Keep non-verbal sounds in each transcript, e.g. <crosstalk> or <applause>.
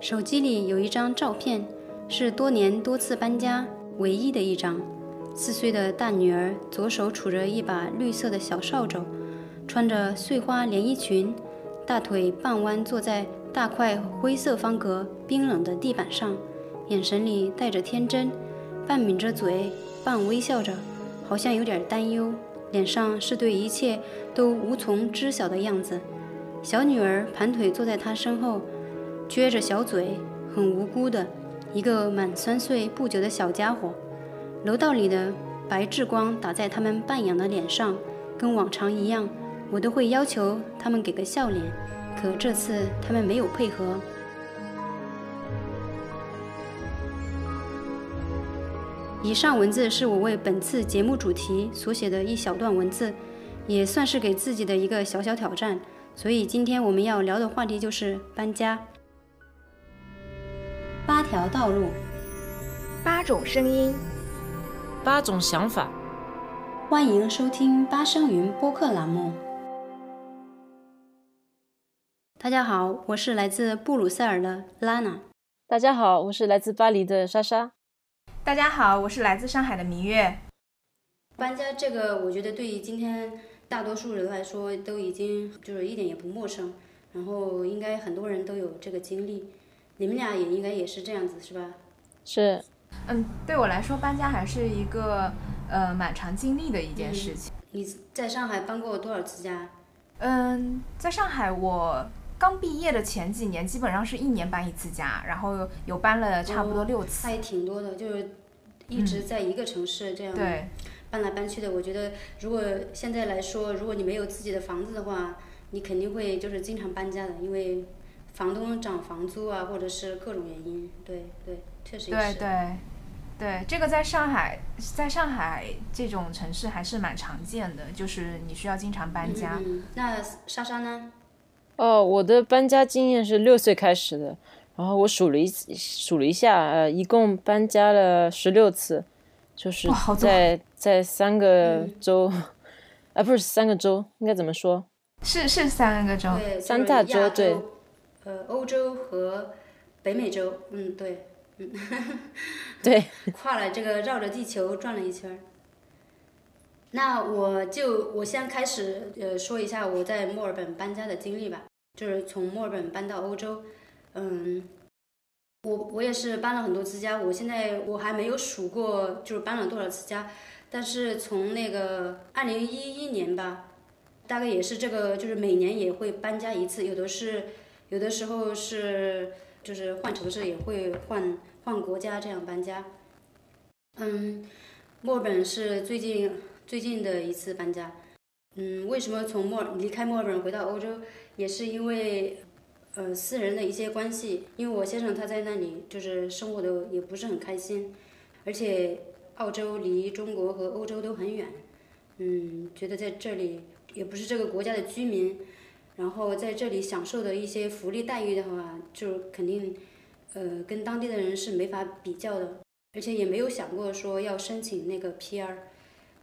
手机里有一张照片，是多年多次搬家唯一的一张。四岁的大女儿左手杵着一把绿色的小扫帚，穿着碎花连衣裙，大腿半弯坐在大块灰色方格冰冷的地板上，眼神里带着天真，半抿着嘴，半微笑着，好像有点担忧，脸上是对一切都无从知晓的样子。小女儿盘腿坐在她身后，撅着小嘴，很无辜的一个满三岁不久的小家伙。楼道里的白炽光打在他们半仰的脸上，跟往常一样，我都会要求他们给个笑脸，可这次他们没有配合。以上文字是我为本次节目主题所写的一小段文字，也算是给自己的一个小小挑战。所以今天我们要聊的话题就是搬家。八条道路，八种声音。八种想法，欢迎收听八声云播客栏目。大家好，我是来自布鲁塞尔的拉娜。大家好，我是来自巴黎的莎莎。大家好，我是来自上海的明月。搬家这个，我觉得对于今天大多数人来说，都已经就是一点也不陌生。然后应该很多人都有这个经历，你们俩也应该也是这样子，是吧？是。嗯，对我来说搬家还是一个呃蛮长经历的一件事情。你在上海搬过多少次家？嗯，在上海我刚毕业的前几年，基本上是一年搬一次家，然后有搬了差不多六次。那也挺多的，就是一直在一个城市这样对搬来搬去的。我觉得如果现在来说，如果你没有自己的房子的话，你肯定会就是经常搬家的，因为房东涨房租啊，或者是各种原因。对对，确实对对。对，这个在上海，在上海这种城市还是蛮常见的，就是你需要经常搬家。那莎莎呢？哦，我的搬家经验是六岁开始的，然后我数了一数了一下，呃，一共搬家了十六次，就是在在三个州，啊，不是三个州，应该怎么说？是是三个州，三大洲，对，呃，欧洲和北美洲，嗯，对。嗯，<laughs> 对，跨了这个绕着地球转了一圈儿。那我就我先开始呃说一下我在墨尔本搬家的经历吧，就是从墨尔本搬到欧洲，嗯，我我也是搬了很多次家，我现在我还没有数过就是搬了多少次家，但是从那个二零一一年吧，大概也是这个就是每年也会搬家一次，有的是有的时候是。就是换城市也会换换国家这样搬家，嗯，墨尔本是最近最近的一次搬家，嗯，为什么从墨离开墨尔本回到欧洲，也是因为呃私人的一些关系，因为我先生他在那里就是生活的也不是很开心，而且澳洲离中国和欧洲都很远，嗯，觉得在这里也不是这个国家的居民。然后在这里享受的一些福利待遇的话，就肯定，呃，跟当地的人是没法比较的，而且也没有想过说要申请那个 PR，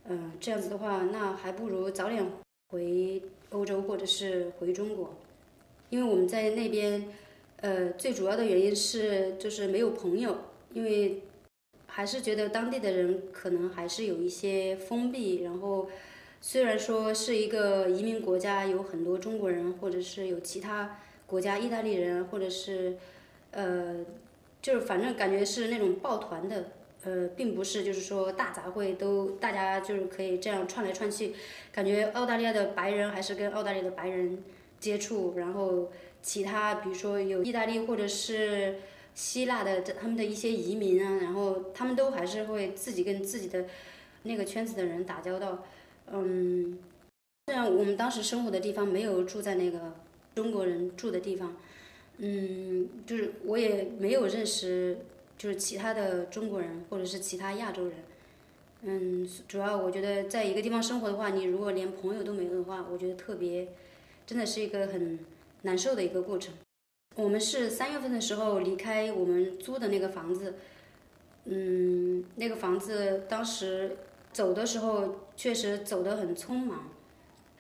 嗯，这样子的话，那还不如早点回欧洲或者是回中国，因为我们在那边，呃，最主要的原因是就是没有朋友，因为还是觉得当地的人可能还是有一些封闭，然后。虽然说是一个移民国家，有很多中国人，或者是有其他国家意大利人，或者是，呃，就是反正感觉是那种抱团的，呃，并不是就是说大杂烩都大家就是可以这样串来串去，感觉澳大利亚的白人还是跟澳大利亚的白人接触，然后其他比如说有意大利或者是希腊的他们的一些移民啊，然后他们都还是会自己跟自己的那个圈子的人打交道。嗯，虽然我们当时生活的地方没有住在那个中国人住的地方，嗯，就是我也没有认识就是其他的中国人或者是其他亚洲人，嗯，主要我觉得在一个地方生活的话，你如果连朋友都没有的话，我觉得特别，真的是一个很难受的一个过程。我们是三月份的时候离开我们租的那个房子，嗯，那个房子当时。走的时候确实走得很匆忙，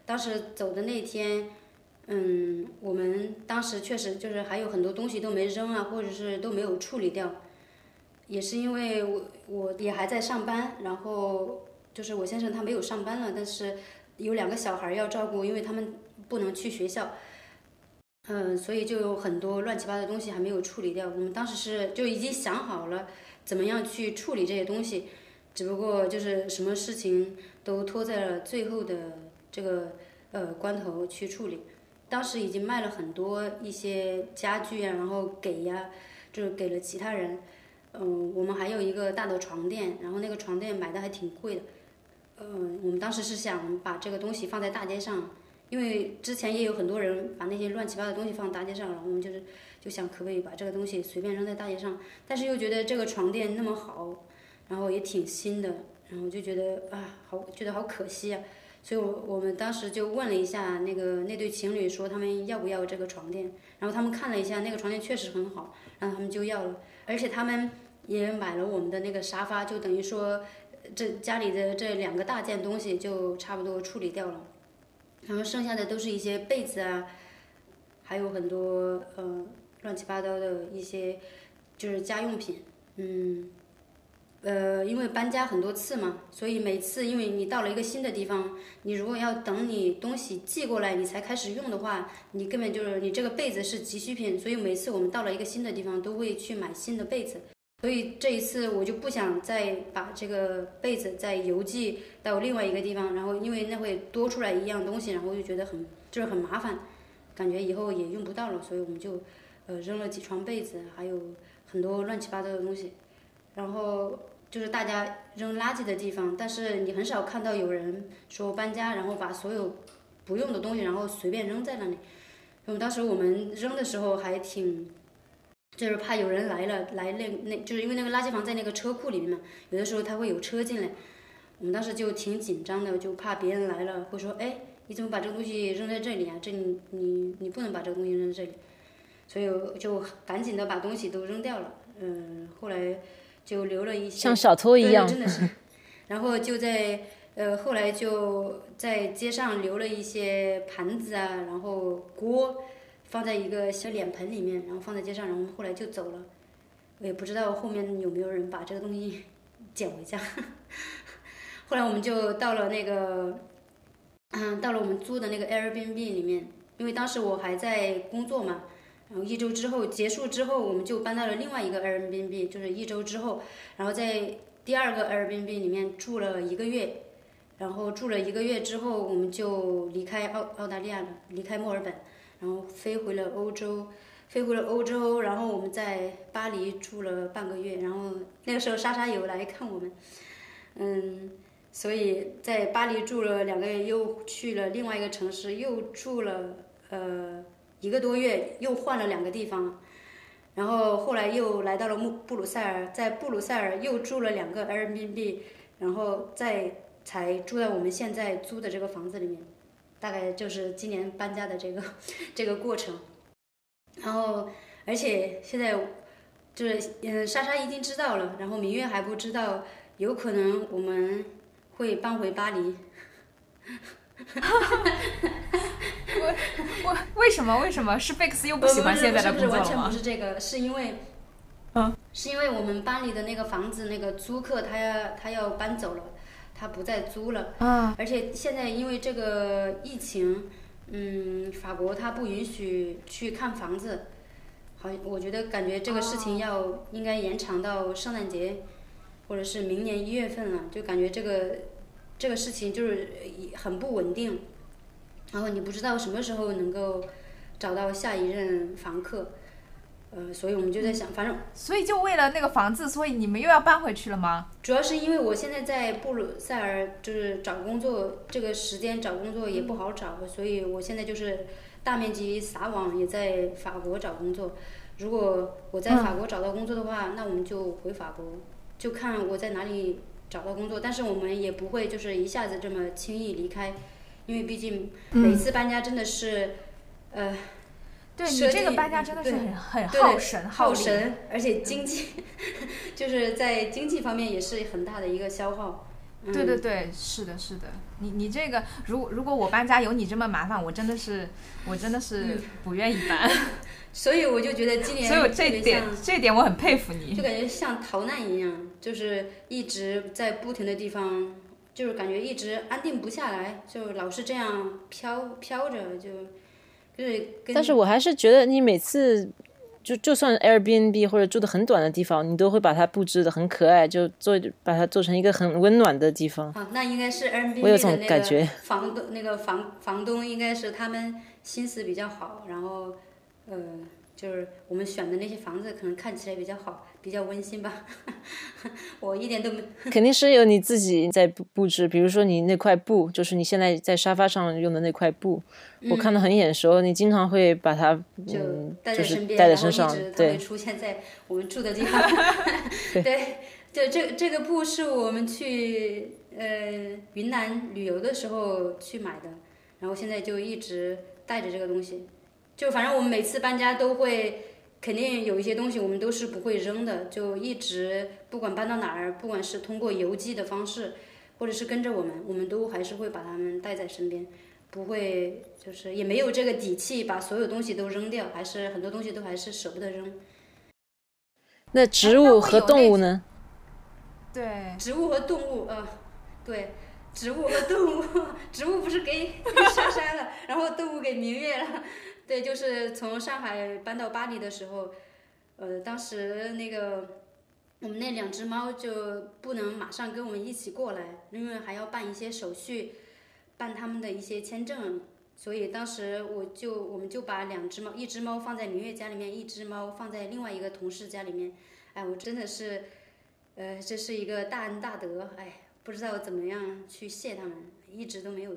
当时走的那天，嗯，我们当时确实就是还有很多东西都没扔啊，或者是都没有处理掉，也是因为我我也还在上班，然后就是我先生他没有上班了，但是有两个小孩要照顾，因为他们不能去学校。嗯，所以就有很多乱七八糟的东西还没有处理掉。我们当时是就已经想好了怎么样去处理这些东西，只不过就是什么事情都拖在了最后的这个呃关头去处理。当时已经卖了很多一些家具啊，然后给呀，就是给了其他人。嗯，我们还有一个大的床垫，然后那个床垫买的还挺贵的。嗯，我们当时是想把这个东西放在大街上。因为之前也有很多人把那些乱七八糟的东西放大街上，然后我们就是就想可不可以把这个东西随便扔在大街上，但是又觉得这个床垫那么好，然后也挺新的，然后就觉得啊，好觉得好可惜啊，所以我我们当时就问了一下那个那对情侣，说他们要不要这个床垫，然后他们看了一下那个床垫确实很好，然后他们就要了，而且他们也买了我们的那个沙发，就等于说这家里的这两个大件东西就差不多处理掉了。然后剩下的都是一些被子啊，还有很多呃乱七八糟的一些就是家用品，嗯，呃，因为搬家很多次嘛，所以每次因为你到了一个新的地方，你如果要等你东西寄过来你才开始用的话，你根本就是你这个被子是急需品，所以每次我们到了一个新的地方都会去买新的被子。所以这一次我就不想再把这个被子再邮寄到另外一个地方，然后因为那会多出来一样东西，然后我就觉得很就是很麻烦，感觉以后也用不到了，所以我们就呃扔了几床被子，还有很多乱七八糟的东西，然后就是大家扔垃圾的地方，但是你很少看到有人说搬家然后把所有不用的东西然后随便扔在那里，因为当时我们扔的时候还挺。就是怕有人来了，来那那，就是因为那个垃圾房在那个车库里面嘛，有的时候他会有车进来，我们当时就挺紧张的，就怕别人来了会说，哎，你怎么把这个东西扔在这里啊？这里你你不能把这个东西扔在这里，所以就赶紧的把东西都扔掉了。嗯，后来就留了一些，像小偷一样，真的是。然后就在呃后来就在街上留了一些盘子啊，然后锅。放在一个小脸盆里面，然后放在街上，然后后来就走了。我也不知道后面有没有人把这个东西捡回家。<laughs> 后来我们就到了那个，嗯，到了我们租的那个 Airbnb 里面，因为当时我还在工作嘛。然后一周之后结束之后，我们就搬到了另外一个 Airbnb，就是一周之后，然后在第二个 Airbnb 里面住了一个月。然后住了一个月之后，我们就离开澳澳大利亚了，离开墨尔本。然后飞回了欧洲，飞回了欧洲，然后我们在巴黎住了半个月，然后那个时候莎莎有来看我们，嗯，所以在巴黎住了两个月，又去了另外一个城市，又住了呃一个多月，又换了两个地方，然后后来又来到了布布鲁塞尔，在布鲁塞尔又住了两个 Airbnb，然后再才住在我们现在租的这个房子里面。大概就是今年搬家的这个 <laughs> 这个过程，然后而且现在就是嗯，莎莎已经知道了，然后明月还不知道，有可能我们会搬回巴黎。<laughs> <laughs> 我我为什么为什么是贝克斯又不喜欢现在的工作了吗？不是不是完全不是这个，是因为嗯，是因为我们班里的那个房子那个租客他要他要搬走了。他不再租了，而且现在因为这个疫情，嗯，法国他不允许去看房子，好，我觉得感觉这个事情要应该延长到圣诞节，或者是明年一月份了，就感觉这个这个事情就是很不稳定，然后你不知道什么时候能够找到下一任房客。呃，所以我们就在想，反正所以就为了那个房子，所以你们又要搬回去了吗？主要是因为我现在在布鲁塞尔，就是找工作，这个时间找工作也不好找，所以我现在就是大面积撒网，也在法国找工作。如果我在法国找到工作的话，那我们就回法国，就看我在哪里找到工作。但是我们也不会就是一下子这么轻易离开，因为毕竟每次搬家真的是，呃。对你这个搬家真的是很很耗神耗神，而且经济 <laughs> 就是在经济方面也是很大的一个消耗。对对对，是的，是的。你你这个，如如果我搬家有你这么麻烦，我真的是，我真的是不愿意搬。<laughs> 所以我就觉得今年，所以这点这点我很佩服你，就感觉像逃难一样，就是一直在不停的地方，就是感觉一直安定不下来，就老是这样飘飘着，就就是。但是我还是觉得你每次。就就算 Airbnb 或者住的很短的地方，你都会把它布置的很可爱，就做把它做成一个很温暖的地方。啊，那应该是 Airbnb 的那个房东，那个房房东应该是他们心思比较好，然后，呃。就是我们选的那些房子，可能看起来比较好，比较温馨吧。<laughs> 我一点都没。肯定是有你自己在布置，比如说你那块布，就是你现在在沙发上用的那块布，我看的很眼熟。你经常会把它就带在身边，带在身上，对，出现在我们住的地方。<laughs> 对，就这这个布是我们去呃云南旅游的时候去买的，然后现在就一直带着这个东西。就反正我们每次搬家都会，肯定有一些东西我们都是不会扔的，就一直不管搬到哪儿，不管是通过邮寄的方式，或者是跟着我们，我们都还是会把它们带在身边，不会就是也没有这个底气把所有东西都扔掉，还是很多东西都还是舍不得扔。那植物和动物呢？对，植物和动物，呃，对，植物和动物，<laughs> 植物不是给莎莎 <laughs> 了，然后动物给明月了。对，就是从上海搬到巴黎的时候，呃，当时那个我们那两只猫就不能马上跟我们一起过来，因为还要办一些手续，办他们的一些签证，所以当时我就我们就把两只猫，一只猫放在明月家里面，一只猫放在另外一个同事家里面。哎，我真的是，呃，这是一个大恩大德，哎，不知道怎么样去谢他们，一直都没有。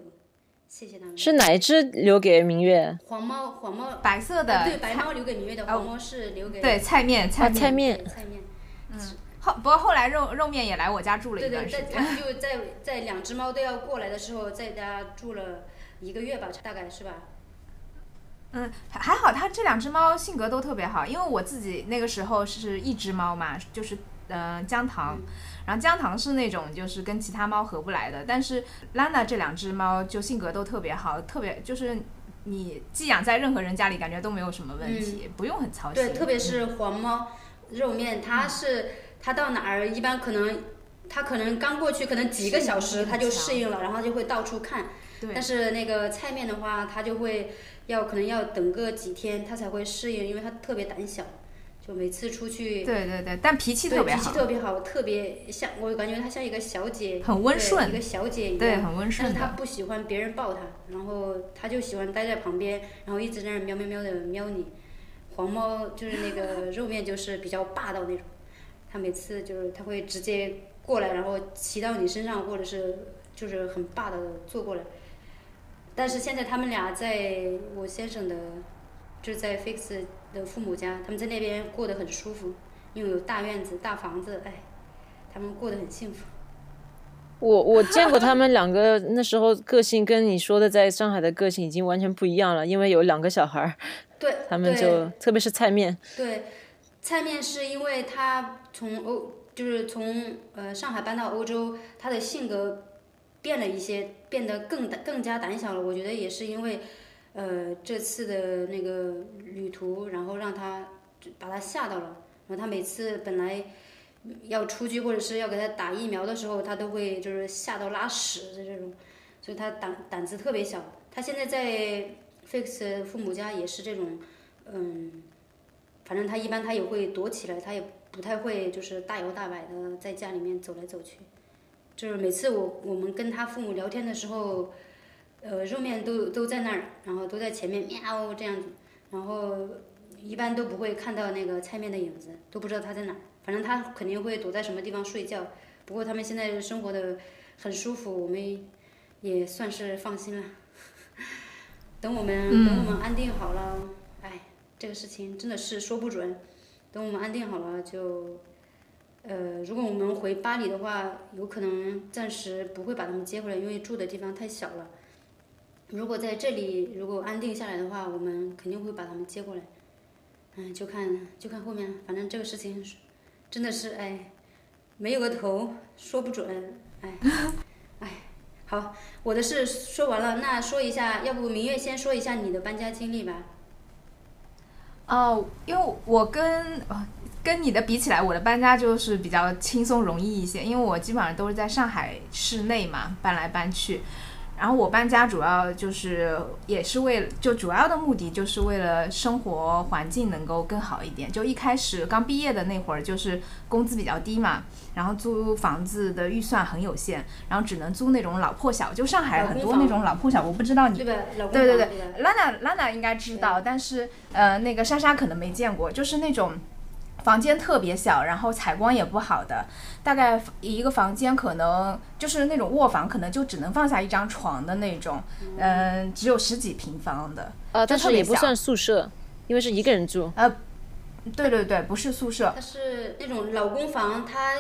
谢谢他们。是哪一只留给明月？黄猫，黄猫，白色的。对，白猫留给明月的，黄猫是留给。对，菜面，菜面，菜面，菜面。嗯。后不过后来肉肉面也来我家住了一段时间。对对，就在在两只猫都要过来的时候，在家住了一个月吧，大概是吧？嗯，还好，它这两只猫性格都特别好，因为我自己那个时候是一只猫嘛，就是嗯姜糖。然后姜糖是那种就是跟其他猫合不来的，但是 Lana 这两只猫就性格都特别好，特别就是你寄养在任何人家里，感觉都没有什么问题，不用很操心。对，特别是黄猫肉面，它是它到哪儿一般可能它可能刚过去可能几个小时它就适应了，然后就会到处看。对。但是那个菜面的话，它就会要可能要等个几天它才会适应，因为它特别胆小。就每次出去，对对对，但脾气特别好，脾气特别好，特别像我感觉她像一个小姐，很温顺，一个小姐一样，对，很温顺。但是她不喜欢别人抱她，然后她就喜欢待在旁边，然后一直在那喵喵喵的喵你。黄猫就是那个肉面，就是比较霸道那种，它每次就是它会直接过来，然后骑到你身上，或者是就是很霸道的坐过来。但是现在他们俩在我先生的，就是在 Fix。的父母家，他们在那边过得很舒服，因为有大院子、大房子，哎，他们过得很幸福。我我见过他们两个，那时候个性跟你说的在上海的个性已经完全不一样了，因为有两个小孩儿。对，他们就特别是菜面。对，菜面是因为他从欧，就是从呃上海搬到欧洲，他的性格变了一些，变得更更加胆小了。我觉得也是因为。呃，这次的那个旅途，然后让他把他吓到了。然后他每次本来要出去或者是要给他打疫苗的时候，他都会就是吓到拉屎的这种，所以他胆胆子特别小。他现在在 Fix 父母家也是这种，嗯，反正他一般他也会躲起来，他也不太会就是大摇大摆的在家里面走来走去。就是每次我我们跟他父母聊天的时候。呃，肉面都都在那儿，然后都在前面喵这样子，然后一般都不会看到那个菜面的影子，都不知道它在哪儿。反正它肯定会躲在什么地方睡觉。不过他们现在生活的很舒服，我们也算是放心了。<laughs> 等我们等我们安定好了，哎，这个事情真的是说不准。等我们安定好了，就呃，如果我们回巴黎的话，有可能暂时不会把他们接回来，因为住的地方太小了。如果在这里如果安定下来的话，我们肯定会把他们接过来。嗯，就看就看后面，反正这个事情真的是哎，没有个头，说不准。哎，哎，好，我的事说完了，那说一下，要不明月先说一下你的搬家经历吧。哦，因为我跟跟你的比起来，我的搬家就是比较轻松容易一些，因为我基本上都是在上海市内嘛搬来搬去。然后我搬家主要就是也是为了，就主要的目的就是为了生活环境能够更好一点。就一开始刚毕业的那会儿，就是工资比较低嘛，然后租房子的预算很有限，然后只能租那种老破小。就上海很多那种老破小，我不知道你对对对对，Lana Lana 应该知道，但是呃那个莎莎可能没见过，就是那种。房间特别小，然后采光也不好的，大概一个房间可能就是那种卧房，可能就只能放下一张床的那种，嗯，只有十几平方的，呃，但是也不算宿舍，因为是一个人住。呃，对对对，不是宿舍，它是那种老公房，它。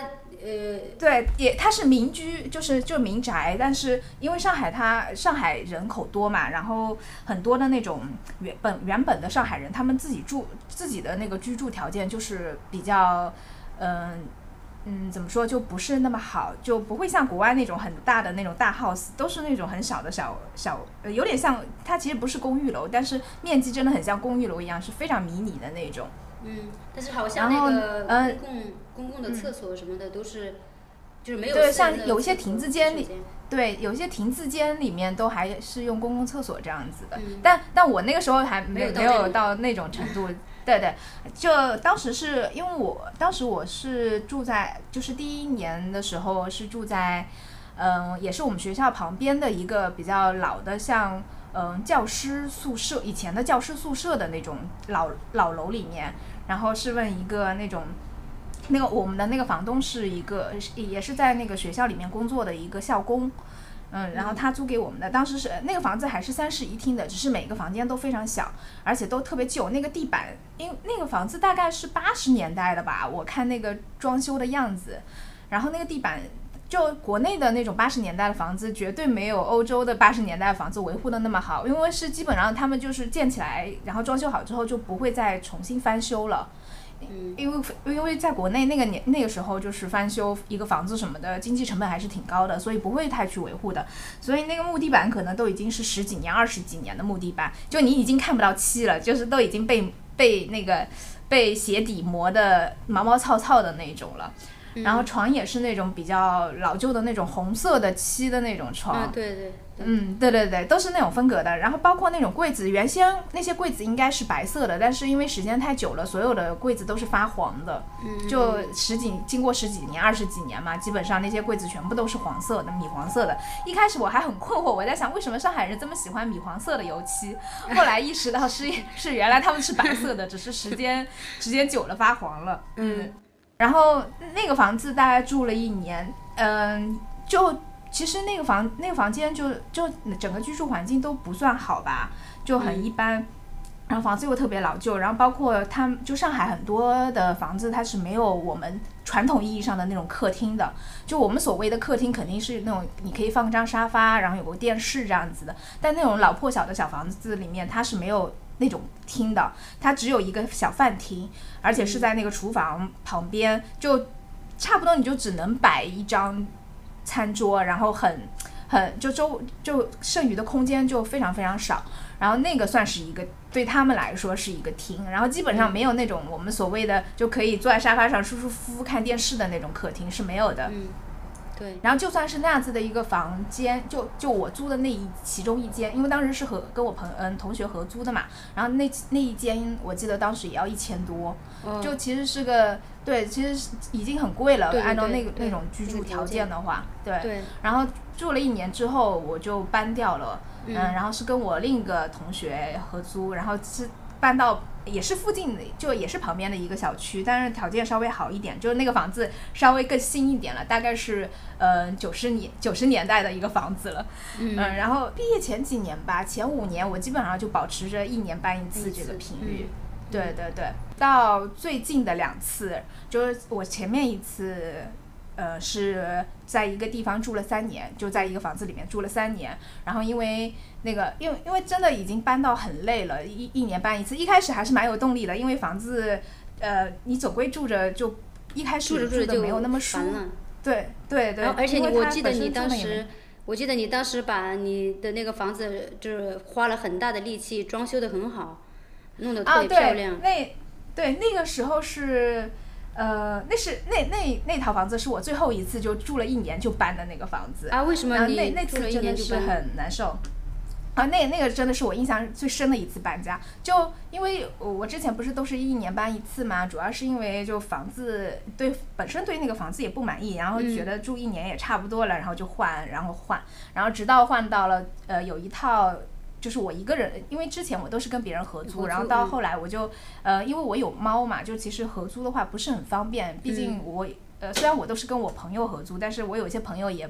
呃，对，也它是民居，就是就民宅，但是因为上海它上海人口多嘛，然后很多的那种原本原本的上海人，他们自己住自己的那个居住条件就是比较，嗯嗯，怎么说就不是那么好，就不会像国外那种很大的那种大 house，都是那种很小的小小，有点像它其实不是公寓楼，但是面积真的很像公寓楼一样，是非常迷你的那种。嗯，但是好像那个公共公共的厕所什么的都是，就是没有对，像有一些亭子间里，对，有一些亭子间里面都还是用公共厕所这样子的。但但我那个时候还没有没有到那种程度，对对，就当时是因为我当时我是住在，就是第一年的时候是住在，嗯，也是我们学校旁边的一个比较老的像。嗯，教师宿舍以前的教师宿舍的那种老老楼里面，然后是问一个那种，那个我们的那个房东是一个也是在那个学校里面工作的一个校工，嗯，然后他租给我们的，当时是那个房子还是三室一厅的，只是每个房间都非常小，而且都特别旧，那个地板，因那个房子大概是八十年代的吧，我看那个装修的样子，然后那个地板。就国内的那种八十年代的房子，绝对没有欧洲的八十年代的房子维护的那么好，因为是基本上他们就是建起来，然后装修好之后就不会再重新翻修了。嗯，因为因为在国内那个年那个时候就是翻修一个房子什么的，经济成本还是挺高的，所以不会太去维护的。所以那个木地板可能都已经是十几年、二十几年的木地板，就你已经看不到漆了，就是都已经被被那个被鞋底磨得毛毛糙糙的那种了。然后床也是那种比较老旧的那种红色的漆的那种床，对对，嗯，对对对，都是那种风格的。然后包括那种柜子，原先那些柜子应该是白色的，但是因为时间太久了，所有的柜子都是发黄的，就十几经过十几年、二十几年嘛，基本上那些柜子全部都是黄色的、米黄色的。一开始我还很困惑，我在想为什么上海人这么喜欢米黄色的油漆，<laughs> 后来意识到是是原来他们是白色的，只是时间时间久了发黄了，嗯。然后那个房子大概住了一年，嗯，就其实那个房那个房间就就整个居住环境都不算好吧，就很一般。然后房子又特别老旧，然后包括它就上海很多的房子它是没有我们传统意义上的那种客厅的，就我们所谓的客厅肯定是那种你可以放张沙发，然后有个电视这样子的。但那种老破小的小房子里面它是没有。那种厅的，它只有一个小饭厅，而且是在那个厨房旁边，就差不多你就只能摆一张餐桌，然后很很就周就剩余的空间就非常非常少，然后那个算是一个对他们来说是一个厅，然后基本上没有那种我们所谓的就可以坐在沙发上舒舒服服看电视的那种客厅是没有的。对，然后就算是那样子的一个房间，就就我租的那一其中一间，因为当时是和跟我朋嗯同学合租的嘛，然后那那一间我记得当时也要一千多，就其实是个对，其实已经很贵了，按照那个那种居住条件。的话，对，然后住了一年之后我就搬掉了，嗯，然后是跟我另一个同学合租，然后是搬到。也是附近的，就也是旁边的一个小区，但是条件稍微好一点，就是那个房子稍微更新一点了，大概是呃九十年九十年代的一个房子了。嗯，然后毕业前几年吧，前五年我基本上就保持着一年搬一次这个频率。对对对，到最近的两次，就是我前面一次。呃，是在一个地方住了三年，就在一个房子里面住了三年。然后因为那个，因为因为真的已经搬到很累了，一一年搬一次。一开始还是蛮有动力的，因为房子，呃，你总归住着就一开始住着就没有那么舒，对对对，而且我记得你当时，我记得你当时把你的那个房子就是花了很大的力气装修的很好，弄得特啊，别漂对亮，。那对那个时候是，呃，那是那那那套房子是我最后一次就住了一年就搬的那个房子啊，为什么那那次真的是搬？很难受。啊，那那个真的是我印象最深的一次搬家，就因为我我之前不是都是一年搬一次嘛，主要是因为就房子对本身对那个房子也不满意，然后觉嗯得住一年也差不多了，然后就换，然后换，然后直到换到了呃有一套就是我一个人，因为之前我都是跟别人合租，然后到嗯后来我就呃因为我有猫嘛，就其实合租的话不是很方便，毕竟嗯我、呃虽然我都是跟我朋友合租，但是我有一些朋友也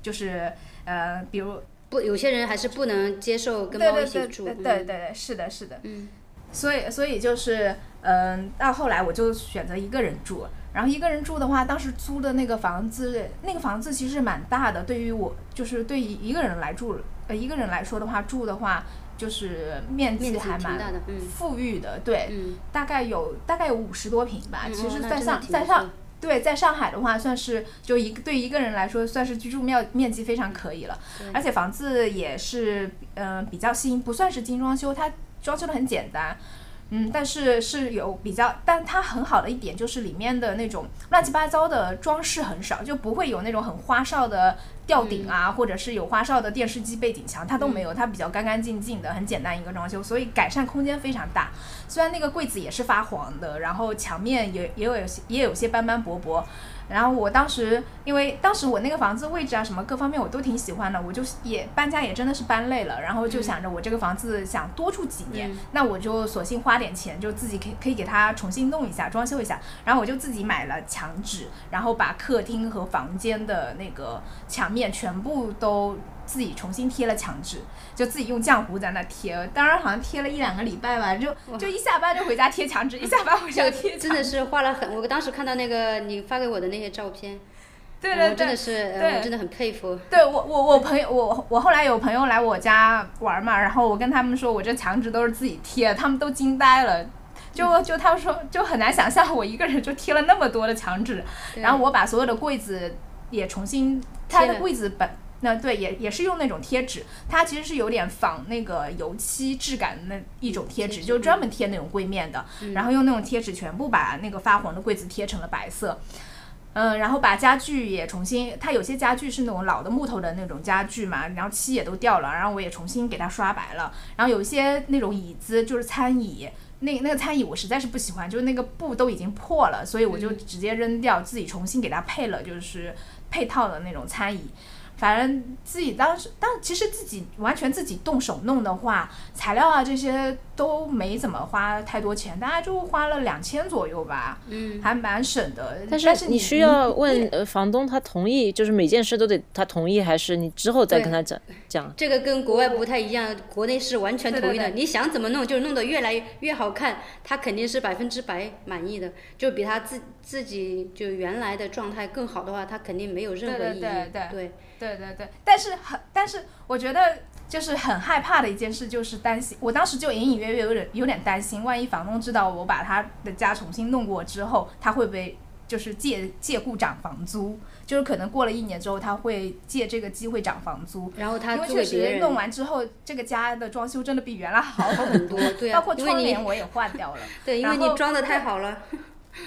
就是呃比如不，有些人还是不能接受跟猫对对对一起住。对对对对，是的，是的。嗯。所以所以就是，嗯、到后来我就选择一个人住。然后一个人住的话，当时租的那个房子，那个房子其实蛮大的。对于我，就是对于一个人来住，呃，一个人来说的话，住的话就是面面积积还蛮富裕的。对，嗯，大概有大概有五十多平吧。嗯其实，在上在上对，在上海的话，算是就一个对一个人来说，算是居住面面积非常可以了。而且房子也是嗯、呃比较新，不算是精装修，它装修的很简单。嗯，但是是有比较，但它很好的一点就是里面的那种乱七八糟的装饰很少，就不会有那种很花哨的吊顶啊，或者是有花哨的电视机背景墙，它都没有，它比较干干净净的，很简单一个装修，所以改善空间非常大。虽然那个柜子也是发黄的，然后墙面也也有些也有些斑斑驳驳，然后我当时因为当时我那个房子位置啊什么各方面我都挺喜欢的，我就也搬家也真的是搬累了，然后就想着我这个房子想多住几年，嗯。那我就索性花点钱，就自己可以可以给它重新弄一下，装修一下，然后我就自己买了墙纸，然后把客厅和房间的那个墙面全部都自己重新贴了墙纸，就自己用浆糊在那贴，当然好像贴了一两个礼拜吧，就就一下班就回家贴墙纸，一下班回家贴真的是花了很，我当时看到那个你发给我的那些照片，对对对我真的，是，我真的很佩服。对我我我朋友我我后来有朋友来我家玩嘛，然后我跟他们说我这墙纸都是自己贴，他们都惊呆了。就就他们说就很难想象我一个人就贴了那么多的墙纸，然后我把所有的柜子也重新，它的贴了。柜子本那对也也是用那种贴纸，它其实是有点仿那个油漆质感的那一种贴纸，就专门贴那种柜面的，然后用那种贴纸全部把那个发黄的柜子贴成了白色。嗯，然后把家具也重新，它有些家具是那种老的木头的那种家具嘛，然后漆也都掉了，然后我也重新给它刷白了。然后有一些那种椅子就是餐椅，那那个餐椅我实在是不喜欢，就是那个布都已经破了，所以我就直接扔掉，自己重新给它配了，就是配套的那种餐椅。反正自己当时，当其实自己完全自己动手弄的话，材料啊这些都没怎么花太多钱，大概就花了两千左右吧，嗯，还蛮省的。但是你是你需要问呃房东他同意，就是每件事都得他同意，还是你之后再跟他讲讲？这个跟国外不太一样，国内是完全同意的。对对对你想怎么弄，就弄得越来越越好看，他肯定是百分之百满意的。就比他自自己就原来的状态更好的话，他肯定没有任何对意义。对对对对但是很，但是我觉得就是很害怕的一件事，就是担心。我当时就隐隐约约有点有点担心，万一房东知道我把他的家重新弄过之后，他会不会就是借借故涨房租？就是可能过了一年之后，他会借这个机会涨房租。然后他因为确实弄完之后，这个家的装修真的比原来好好很多，对啊包括，窗帘我也换掉了。<laughs> 对，因为你装的太好了。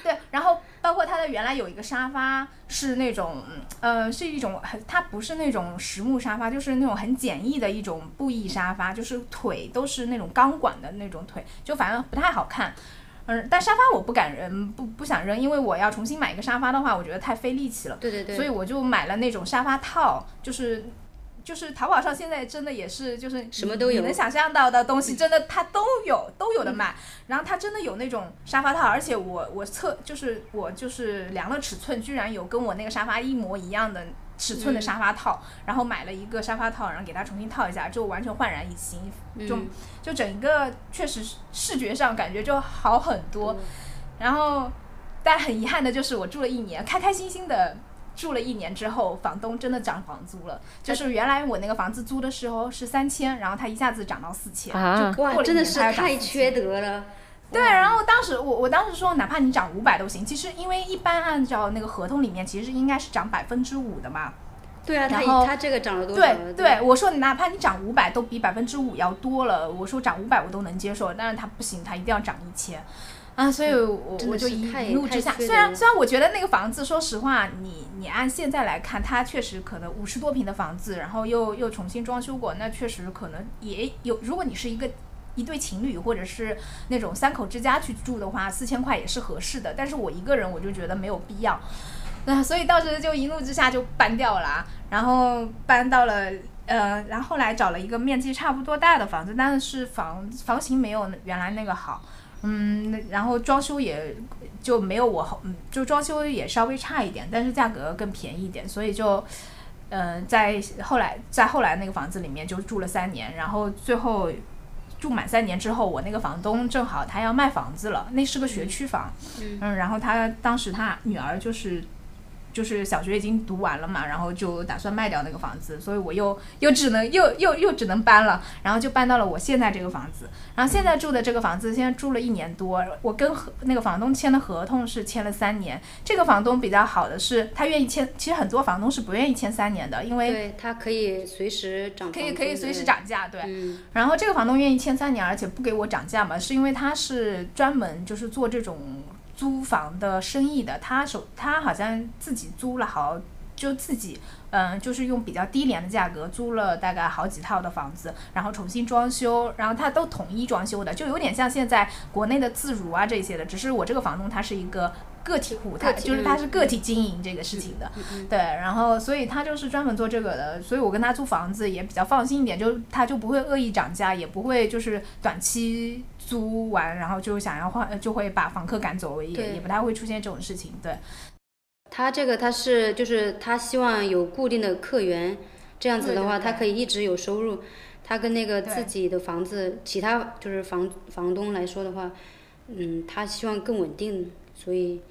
对，然后包括它的原来有一个沙发是那种，呃，是一种很，它不是那种实木沙发，就是那种很简易的一种布艺沙发，就是腿都是那种钢管的那种腿，就反正不太好看。嗯，但沙发我不敢扔，不不想扔，因为我要重新买一个沙发的话，我觉得太费力气了。对对对，所以我就买了那种沙发套，就是就是淘宝上现在真的也是就是什么都有你能想象到的东西，真的它都有都有的卖。然后它真的有那种沙发套，而且我我测就是我就是量了尺寸，居然有跟我那个沙发一模一样的。尺寸的沙发套，然后买了一个沙发套，然后给它重新套一下，就完全焕然一新，就、嗯就整个确实视觉上感觉就好很多。然后，但很遗憾的就是我住了一年，开开心心的住了一年之后，房东真的涨房租了。就是原来我那个房子租的时候是三千，然后他一下子涨到四千，啊就过了哇，真的是他要涨4000太缺德了。对，然后当时我我当时说，哪怕你涨五百都行。其实因为一般按照那个合同里面，其实应该是涨百分之五的嘛。对啊，他然后他这个涨了多少？对对，我说哪怕你涨五百，都比百分之五要多了。我说涨五百我都能接受，但是他不行，他一定要涨一千。啊，所以我我就一一怒之下，虽然虽然我觉得那个房子，说实话，你你按现在来看，它确实可能五十多平的房子，然后又又重新装修过，那确实可能也有。如果你是一个一对情侣或者是那种三口之家去住的话，四千块也是合适的。但是我一个人，我就觉得没有必要。那所以当时就一怒之下就搬掉了啊，然后搬到了呃，然后后来找了一个面积差不多大的房子，但是房房型没有原来那个好，嗯，然后装修也就没有我好，嗯，就装修也稍微差一点，但是价格更便宜一点，所以就。嗯，在后来，在后来那个房子里面就住了三年，然后最后住满三年之后，我那个房东正好他要卖房子了，那是个学区房，嗯，然后他当时他女儿就是就是小学已经读完了嘛，然后就打算卖掉那个房子，所以我又又只能又又又只能搬了，然后就搬到了我现在这个房子，然后现在住的这个房子现在住了一年多，我跟合那个房东签的合同是签了三年，这个房东比较好的是他愿意签，其实很多房东是不愿意签三年的，因为对，他可以随时涨，可以可以随时。涨价，对。嗯，然后这个房东愿意签三年，而且不给我涨价嘛，是因为他是专门就是做这种租房的生意的，他手他好像自己租了好，就自己嗯、就是用比较低廉的价格租了大概好几套的房子，然后重新装修，然后他都统一装修的，就有点像现在国内的自如啊这些的，只是我这个房东他是一个。个体户，他就是他嗯是个体经营这个事情的，对，然后所以他就是专门做这个的，所以我跟他租房子也比较放心一点，就他就不会恶意涨价，也不会就是短期租完然后就想要换，就会把房客赶走，也对。也不太会出现这种事情，对，他这个他是就是他希望有固定的客源，这样子的话，他可以一直有收入。他跟那个自己的房子，其他就是房房东来说的话，嗯，他希望更稳定，所以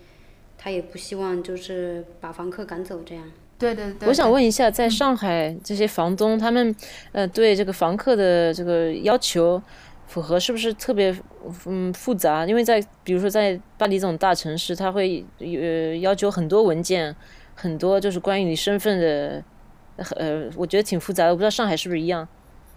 他也不希望就是把房客赶走这样。对对对。我想问一下，在上海这些房东，他们呃对这个房客的这个要求符合是不是特别嗯复杂？因为在比如说在巴黎这种大城市，他会呃要求很多文件，很多就是关于你身份的，呃，我觉得挺复杂的。我不知道上海是不是一样？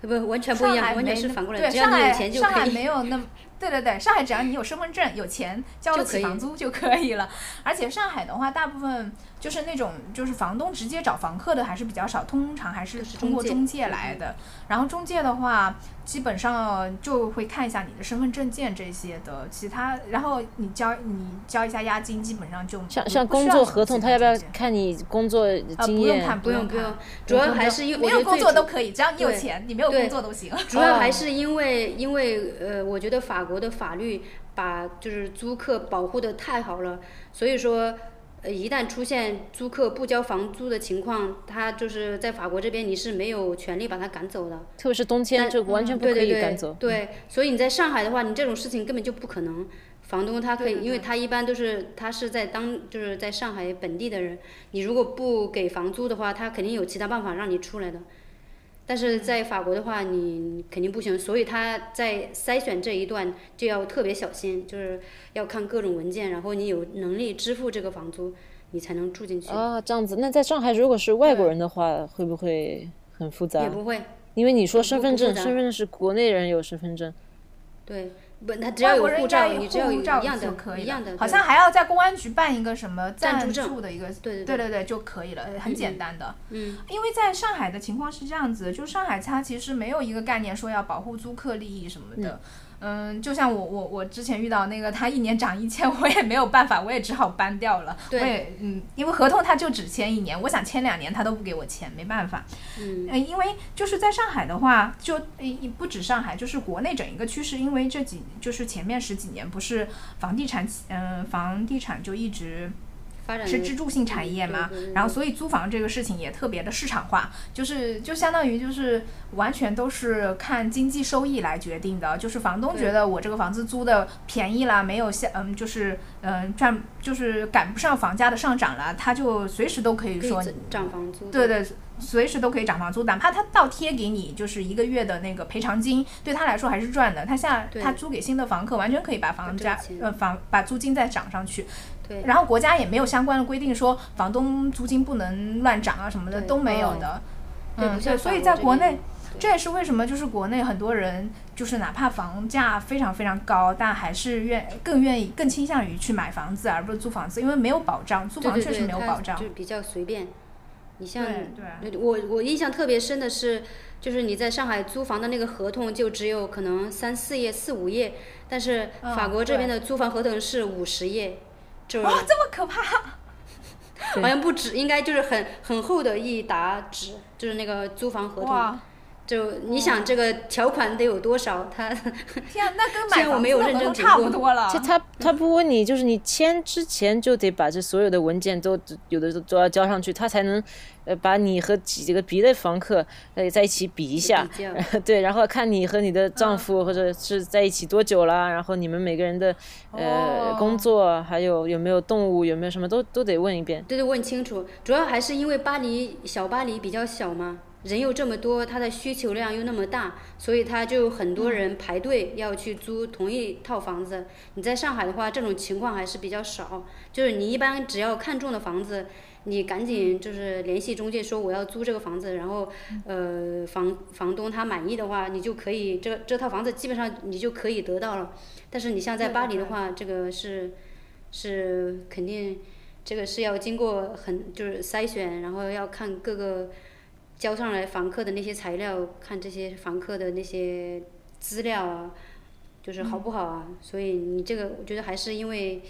不，完全不一样，上海完全是反过来，对，只要上海你有钱就上海。没有那么，对对对，上海只要你有身份证、有钱，交得起房租就可以了。而且上海的话，大部分就是那种就是房东直接找房客的还是比较少，通常还是通过中介来的。然后中介的话，基本上就会看一下你的身份证件这些的，其他然后你交你交一下押金，基本上就像像工作合同，他要不要看你工作呃，经验？不用看，不用不看用，主要还是因为没有工作都可以，只要你有钱，你没有工作都行。主要还是因为，因为呃，我觉得法国的法律把就是租客保护的太好了，所以说，呃，一旦出现租客不交房租的情况，他就是在法国这边你是没有权利把他赶走的，特别是冬天，就完全不可以赶走。对，所以你在上海的话，你这种事情根本就不可能。房东他可以，因为他一般都是他是在当就是在上海本地的人，你如果不给房租的话，他肯定有其他办法让你出来的。但是在法国的话，你你肯定不行，所以他在筛选这一段就要特别小心，就是要看各种文件，然后你有能力支付这个房租，你才能住进去。啊，这样子。那在上海，如果是外国人的话，会不会很复杂也？不会，因为你说身份证，身份证是国内人有身份证，对，不，他只要有外国人护照，有你只要有护照一样的就可以一样的，好像还要在公安局办一个什么暂住证的一个，对对对对对就可以了，很简单的。嗯，因为在上海的情况是这样子，就上海它其实没有一个概念说要保护租客利益什么的。嗯，就像我我我之前遇到那个，他一年涨一千，我也没有办法，我也只好搬掉了。我对也嗯，因为合同他就只签一年，我想签两年他都不给我签，没办法。嗯，呃，因为就是在上海的话，就呃不止上海，就是国内整一个趋势，因为这几就是前面十几年不是房地产，嗯、房地产就一直是支柱性产业嘛然后所以租房这个事情也特别的市场化，就是就相当于就是完全都是看经济收益来决定的，就是房东觉得我这个房子租的便宜啦，没有下嗯就是嗯赚就是赶不上房价的上涨了，他就随时都可以说涨房租。对对，随时都可以涨房租，哪怕他倒贴给你就是一个月的那个赔偿金，对他来说还是赚的。他下他租给新的房客，完全可以把房价呃房把租金再涨上去。对，然后国家也没有相关的规定说房东租金不能乱涨啊什么的都没有的。嗯，对，所以在国内。这也是为什么，就是国内很多人，就是哪怕房价非常非常高，但还是愿更愿意更倾向于去买房子，而不是租房子，因为没有保障，租房确实没有保障，就比较随便。你像我，我印象特别深的是，就是你在上海租房的那个合同就只有可能三四页、四五页，但是法国这边的租房合同是五十页，就哇，这么可怕！<laughs> 好像不止，应该就是很很厚的一沓纸，就是那个租房合同。就你想这个条款得有多少？他 <laughs> 天，啊那跟买 <laughs> 房子都差不多了。他他不问你，就是你签之前就得把这所有的文件都有的都要交上去，他才能呃把你和几个别的房客呃在一起比一下，<laughs> 对，然后看你和你的丈夫或者是在一起多久了，然后你们每个人的呃工作还有有没有动物有没有什么都都得问一遍，对对，问清楚。主要还是因为巴黎小巴黎比较小嘛。人又这么多，他的需求量又那么大，所以他就很多人排队要去租同一套房子。你在上海的话，这种情况还是比较少。就是你一般只要看中的房子，你赶紧就是联系中介说我要租这个房子，然后呃房房东他满意的话，你就可以这这套房子基本上你就可以得到了。但是你像在巴黎的话，这个是是肯定这个是要经过很就是筛选，然后要看各个。交上来房客的那些材料，看这些房客的那些资料啊，就是好不好啊？所以你这个，我觉得还是因为，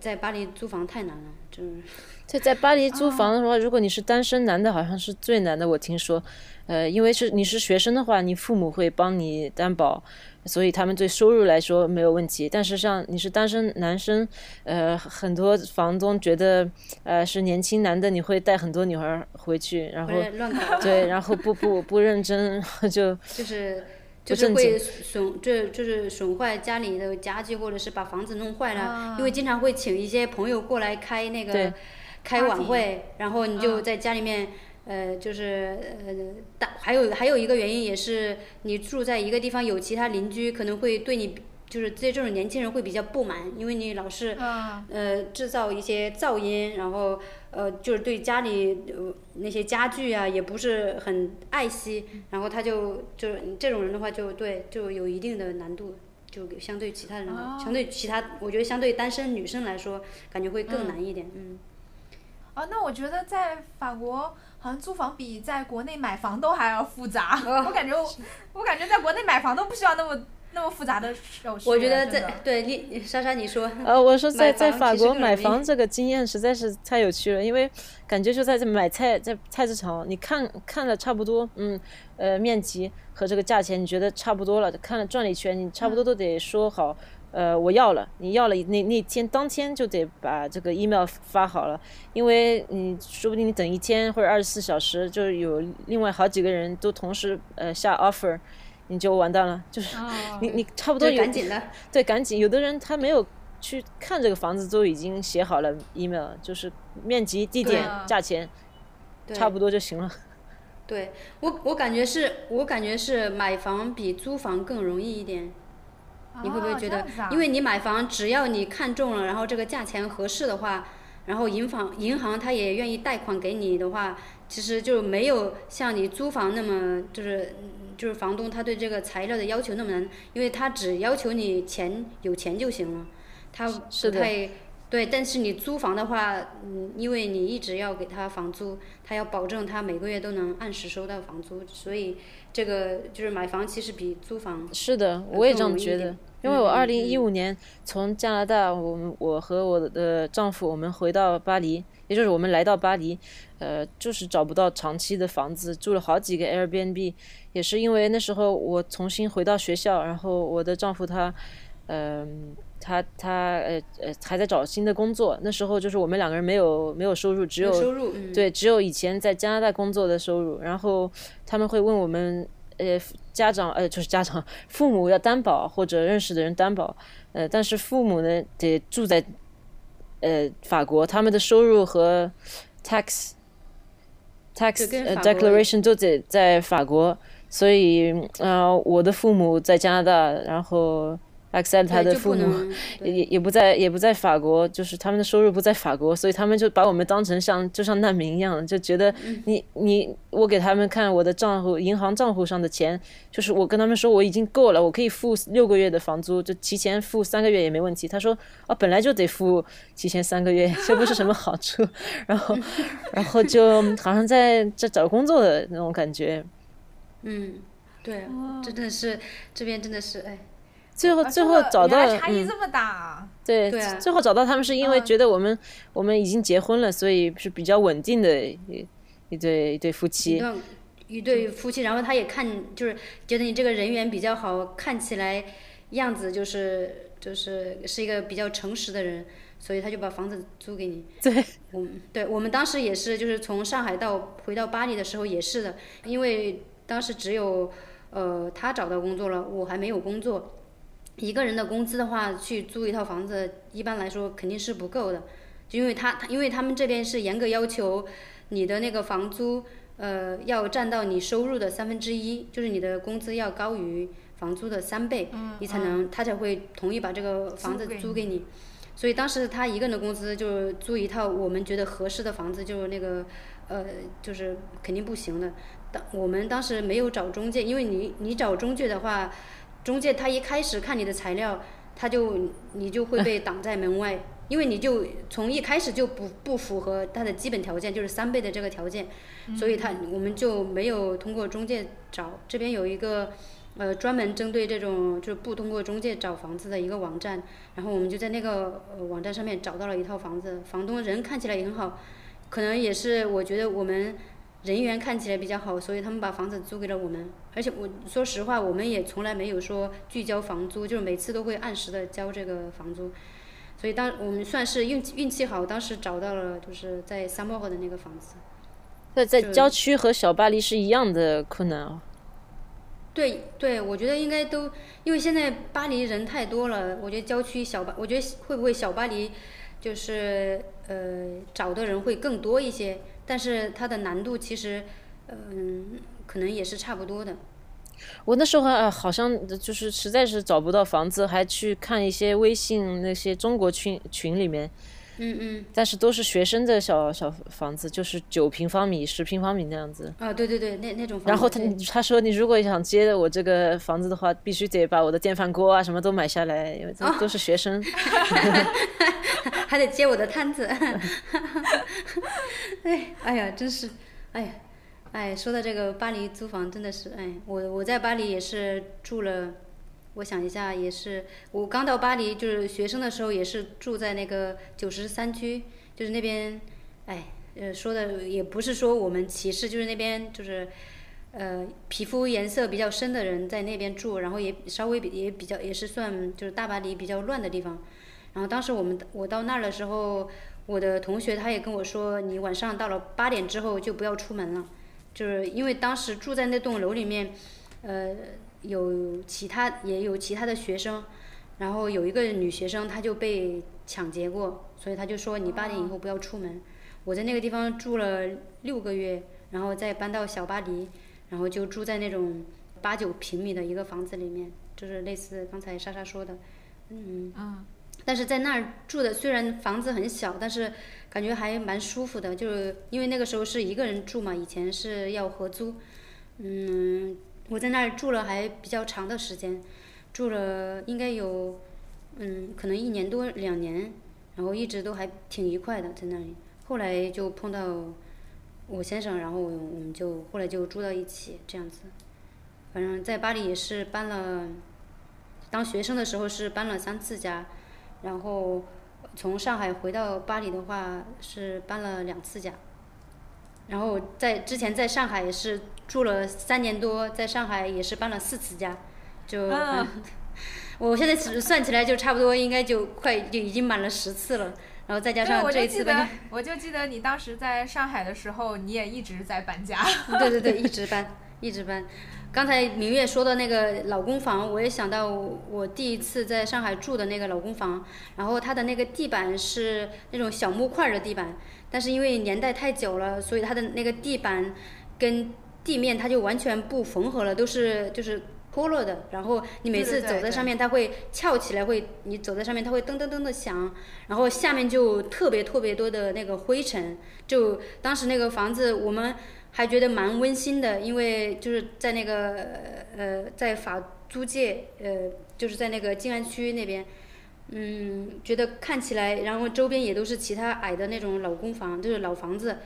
在巴黎租房太难了，就是。在在巴黎租房的话，如果你是单身男的，好像是最难的。我听说，呃，因为是你是学生的话，你父母会帮你担保。所以他们对收入来说没有问题，但是像你是单身男生，呃，很多房东觉得，呃，是年轻男的，你会带很多女孩回去，然后对，然后不不不认真就就是就是会损，就就是损坏家里的家具，或者是把房子弄坏了，因为经常会请一些朋友过来开那个开晚会，然后你就在家里面。呃，就是呃，大还有还有一个原因也是，你住在一个地方有其他邻居可能会对你，就是对这种年轻人会比较不满，因为你老是呃制造一些噪音，然后呃就是对家里呃那些家具啊也不是很爱惜，然后他就就是这种人的话就对就有一定的难度，就相对其他人相对其他，我觉得相对单身女生来说，感觉会更难一点，嗯。啊，那我觉得在法国。好像租房比在国内买房都还要复杂，我感觉我感觉在国内买房都不需要那么那么复杂的手续。我觉得在对你莎莎你说。<laughs> 呃，我说在在法国买房这个经验实在是太有趣了，因为感觉就在这买菜在菜市场，你看看了差不多，嗯，呃，面积和这个价钱你觉得差不多了，看了转了一圈，你差不多都得说好。呃，我要了，你要了那那天当天就得把这个 email 发好了，因为你说不定你等一天或者二十四小时，就有另外好几个人都同时呃下 offer，你就完蛋了，就是你你差不多有赶紧的，对，赶紧，有的人他没有去看这个房子，都已经写好了 email，就是面积、地点、价钱，差不多就行了。对我我感觉是我感觉是买房比租房更容易一点。你会不会觉得，因为你买房，只要你看中了，然后这个价钱合适的话，然后银行银行他也愿意贷款给你的话，其实就没有像你租房那么就是就是房东他对这个材料的要求那么难，因为他只要求你钱有钱就行了，他不太对。但是你租房的话，嗯，因为你一直要给他房租，他要保证他每个月都能按时收到房租，所以这个就是买房其实比租房是的，我也这么觉得。因为我二零一五年从加拿大，我们我和我的丈夫我们回到巴黎，也就是我们来到巴黎，呃，就是找不到长期的房子，住了好几个 Airbnb，也是因为那时候我重新回到学校，然后我的丈夫他，嗯，他他呃呃还在找新的工作，那时候就是我们两个人没有没有收入，只有收入，对，只有以前在加拿大工作的收入，然后他们会问我们。呃，家长呃，就是家长，父母要担保或者认识的人担保，呃，但是父母呢得住在呃法国，他们的收入和 tax tax declaration 都得在法国，所以呃我的父母在加拿大，然后 Axel 他的父母能对也也不在也不在法国，就是他们的收入不在法国，所以他们就把我们当成像就像难民一样，就觉得嗯你你我给他们看我的账户银行账户上的钱，就是我跟他们说我已经够了，我可以付六个月的房租，就提前付三个月也没问题。他说啊本来就得付提前三个月，这不是什么好处，<laughs> 然后 <laughs> 然后就好像在在找工作的那种感觉。嗯，对，真的是这边真的是哎，最后啊最后找到差异嗯这么大啊！对，对啊最后找到他们是因为嗯觉得我们、我们已经结婚了，所以是比较稳定的一一对一对夫妻。一对夫妻，然后他也看就是觉得你这个人缘比较好，看起来样子就是就是是一个比较诚实的人，所以他就把房子租给你。对，我们对我们当时也是，就是从上海到回到巴黎的时候也是的，因为当时只有呃他找到工作了，我还没有工作。一个人的工资的话，去租一套房子，一般来说肯定是不够的，就因为他他因为他们这边是严格要求你的那个房租，呃，要占到你收入的三分之一，就是你的工资要高于房租的三倍，你才能他才会同意把这个房子租给租给你。所以当时他一个人的工资就是租一套我们觉得合适的房子，就是那个呃，就是肯定不行的。当我们当时没有找中介，因为你你找中介的话，中介他一开始看你的材料，他就你就会被挡在门外，因为你就从一开始就不不符合他的基本条件，就是三倍的这个条件，所以他我们就没有通过中介找。这边有一个呃专门针对这种就是不通过中介找房子的一个网站，然后我们就在那个呃网站上面找到了一套房子，房东人看起来也很好，可能也是我觉得我们人缘看起来比较好，所以他们把房子租给了我们。而且我说实话，我们也从来没有说拒交房租，就是每次都会按时的交这个房租。所以当我们算是运气运气好，当时找到了就是在三漠河的那个房子。在在郊区和小巴黎是一样的困难哦。对对，我觉得应该都，因为现在巴黎人太多了，我觉得郊区小巴，我觉得会不会小巴黎，就是呃找的人会更多一些，但是它的难度其实，嗯、可能也是差不多的。我那时候，好像就是实在是找不到房子，还去看一些微信那些中国群群里面，嗯嗯，但是都是学生的小小房子，就是九平方米、十平方米那样子。啊对对对，那那种房子。然后他他说你如果想接我这个房子的话，必须得把我的电饭锅啊什么都买下来，因为这都都是学生。<laughs> 还得接我的摊子。<laughs> 哎，哎呀，真是，哎呀，哎，说到这个巴黎租房，真的是，哎，我我在巴黎也是住了，我想一下，也是我刚到巴黎就是学生的时候，也是住在那个九十三区，就是那边，哎，呃，说的也不是说我们歧视，就是那边就是。呃，皮肤颜色比较深的人在那边住，然后也稍微比也比较也是算就是大巴黎比较乱的地方。然后当时我们我到那儿的时候，我的同学他也跟我说，你晚上到了八点之后就不要出门了，就是因为当时住在那栋楼里面，呃，有其他也有其他的学生，然后有一个女学生她就被抢劫过，所以她就说你八点以后不要出门。我在那个地方住了六个月，然后再搬到小巴黎，然后就住在那种八九平米的一个房子里面，就是类似刚才莎莎说的，嗯。嗯，但是在那儿住的虽然房子很小，但是感觉还蛮舒服的，就是因为那个时候是一个人住嘛，以前是要合租，嗯，我在那儿住了还比较长的时间，住了应该有，嗯，可能一年多两年，然后一直都还挺愉快的在那里。后来就碰到我先生，然后我我们就后来就住到一起这样子。反正在巴黎也是搬了，当学生的时候是搬了三次家，然后从上海回到巴黎的话是搬了两次家，然后在之前在上海也是住了三年多，在上海也是搬了四次家，就、啊我现在只算起来就差不多应该就快就已经满了十次了，然后再加，上我这一次搬我就记得你当时在上海的时候，你也一直在搬家。<laughs> 对对对，一直搬，一直搬。刚才明月说的那个老公房，我也想到我第一次在上海住的那个老公房，然后它的那个地板是那种小木块的地板，但是因为年代太久了，所以它的那个地板跟地面它就完全不缝合了，都是就是脱落的。然后你每次走在上面，它会翘起来，会你走在上面它会噔噔噔的响，然后下面就特别特别多的那个灰尘。就当时那个房子我们。还觉得蛮温馨的，因为就是在那个呃，在法租界，呃，就是在那个静安区那边，嗯，觉得看起来，然后周边也都是其他矮的那种老公房，就是老房子，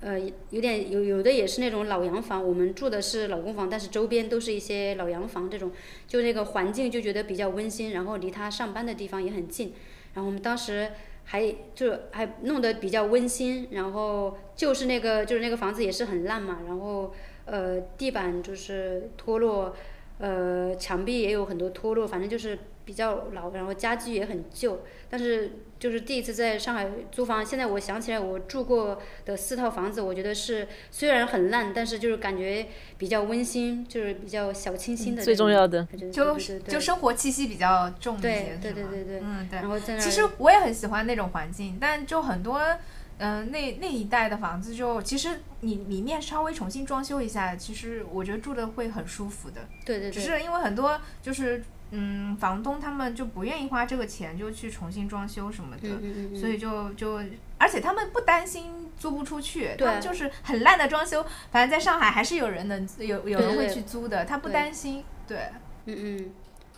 呃，有点有有的也是那种老洋房。我们住的是老公房，但是周边都是一些老洋房，这种就那个环境就觉得比较温馨，然后离他上班的地方也很近，然后我们当时。还就还弄得比较温馨，然后就是那个就是那个房子也是很烂嘛，然后呃地板就是脱落，呃墙壁也有很多脱落，反正就是比较老，然后家具也很旧，但是。就是第一次在上海租房，现在我想起来我住过的四套房子，我觉得是虽然很烂，但是就是感觉比较温馨，就是比较小清新的。最重要的，就就生活气息比较重一些，对对对对，嗯对。然后在那其实我也很喜欢那种环境，但就很多嗯那那一带的房子，就其实你里面稍微重新装修一下，其实我觉得住的会很舒服的。对对对。只是因为很多就是。嗯，房东他们就不愿意花这个钱，就去重新装修什么的，所以就就，而且他们不担心租不出去，他们就是很烂的装修，反正在上海还是有人能有有人会去租的，他不担心。对，嗯嗯。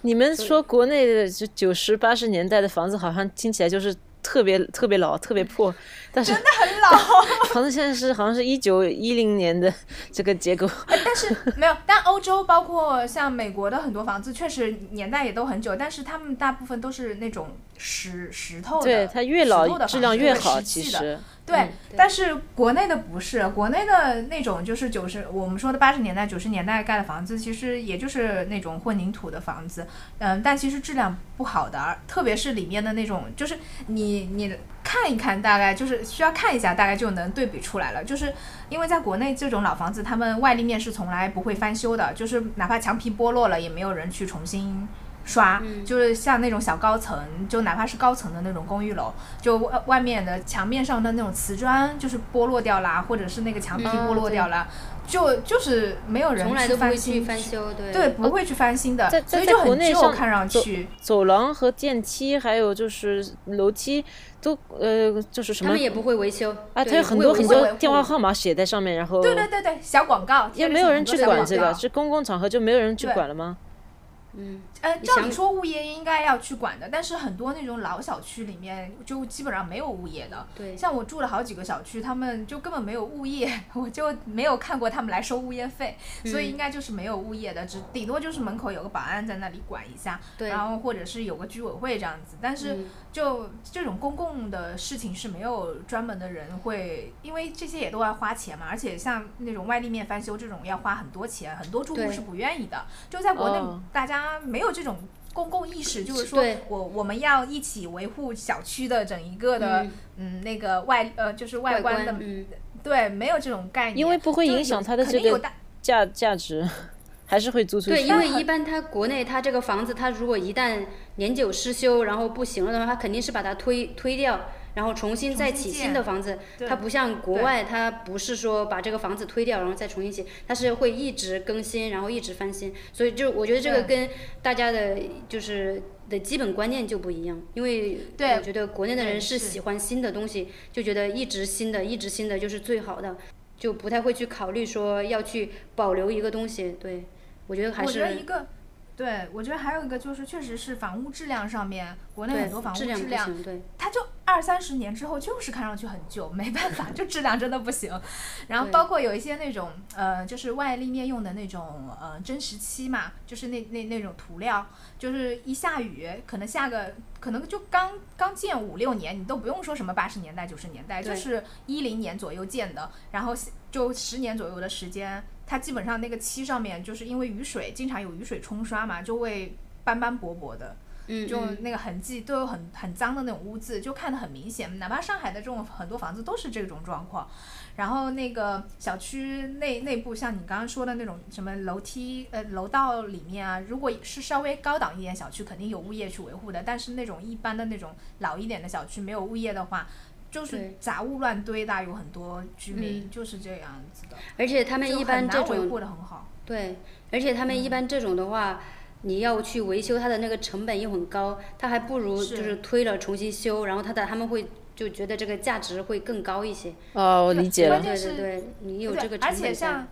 你们说国内的就九十八十年代的房子，好像听起来就是。特别特别老，特别破，但是真的很老。<laughs> 房子现在是好像是一九一零年的这个结构，但是 <laughs> 没有。但欧洲包括像美国的很多房子，确实年代也都很久，但是他们大部分都是那种石石头的，对它越老质量越好，其实。对，但是国内的不是，国内的那种就是九十，我们说的八十年代、九十年代盖的房子，其实也就是那种混凝土的房子，嗯，但其实质量不好的，特别是里面的那种，就是你你看一看，大概就是需要看一下，大概就能对比出来了。就是因为在国内这种老房子，他们外立面是从来不会翻修的，就是哪怕墙皮剥落了，也没有人去重新。刷就是像那种小高层，就哪怕是高层的那种公寓楼，就外外面的墙面上的那种瓷砖就是剥落掉啦，或者是那个墙皮剥落掉了，就就是没有人去翻新翻修，对。对，不会去翻新的，在在国内上看上去。走廊和电梯还有就是楼梯都呃就是什么，他们也不会维修啊，他有很多很多电话号码写在上面，然后对对对对，小广告，也没有人去管这个，是公共场合就没有人去管了吗？嗯，呃，照理说物业应该要去管的，但是很多那种老小区里面就基本上没有物业的。对，像我住了好几个小区，他们就根本没有物业，<laughs> 我就没有看过他们来收物业费，所以应该就是没有物业的，只顶多就是门口有个保安在那里管一下，然后或者是有个居委会这样子。但是就这种公共的事情是没有专门的人会，因为这些也都要花钱嘛，而且像那种外立面翻修这种要花很多钱，很多住户是不愿意的。就在国内，大家。没有这种公共意识，就是说我我们要一起维护小区的整一个的，嗯，那个外呃就是外观的，对，没有这种概念，因为不会影响它的这个价价值，还是会租出去。对，因为 <laughs> 一般它国内它这个房子，它如果一旦年久失修，然后不行了的话，它肯定是把它推推掉。然后重新再起新的房子，它不像国外，它不是说把这个房子推掉然后再重新起，它是会一直更新，然后一直翻新。所以就我觉得这个跟大家的就是的基本观念就不一样，因为我觉得国内的人是喜欢新的东西，就觉得一直新的，一直新的就是最好的，就不太会去考虑说要去保留一个东西。对，我觉得还是。对，我觉得还有一个就是，确实是房屋质量上面，国内很多房屋质量，它就二三十年之后就是看上去很旧，没办法，就质量真的不行。<laughs> 然后包括有一些那种呃，就是外立面用的那种呃真石漆嘛，就是那那那种涂料，就是一下雨，可能下个可能就刚刚建五六年，你都不用说什么八十年代九十年代，就是一零年左右建的，然后就十年左右的时间。它基本上那个漆上面就是因为雨水经常有雨水冲刷嘛，就会斑斑驳驳的。嗯，就那个痕迹都有很很脏的那种污渍，就看得很明显。哪怕上海的这种很多房子都是这种状况。然后那个小区内内部，像你刚刚说的那种什么楼梯呃楼道里面啊，如果是稍微高档一点小区，肯定有物业去维护的。但是那种一般的那种老一点的小区，没有物业的话，就是杂物乱堆的，有很多居民嗯就是这样子的。而且他们一般这种的很好。对，而且他们一般这种的话，你要去维修它的那个成本又很高，他还不如就是推了重新修，然后他的他们会就觉得这个价值会更高一些。哦，我理解了。对对对，你有这个成而。且像，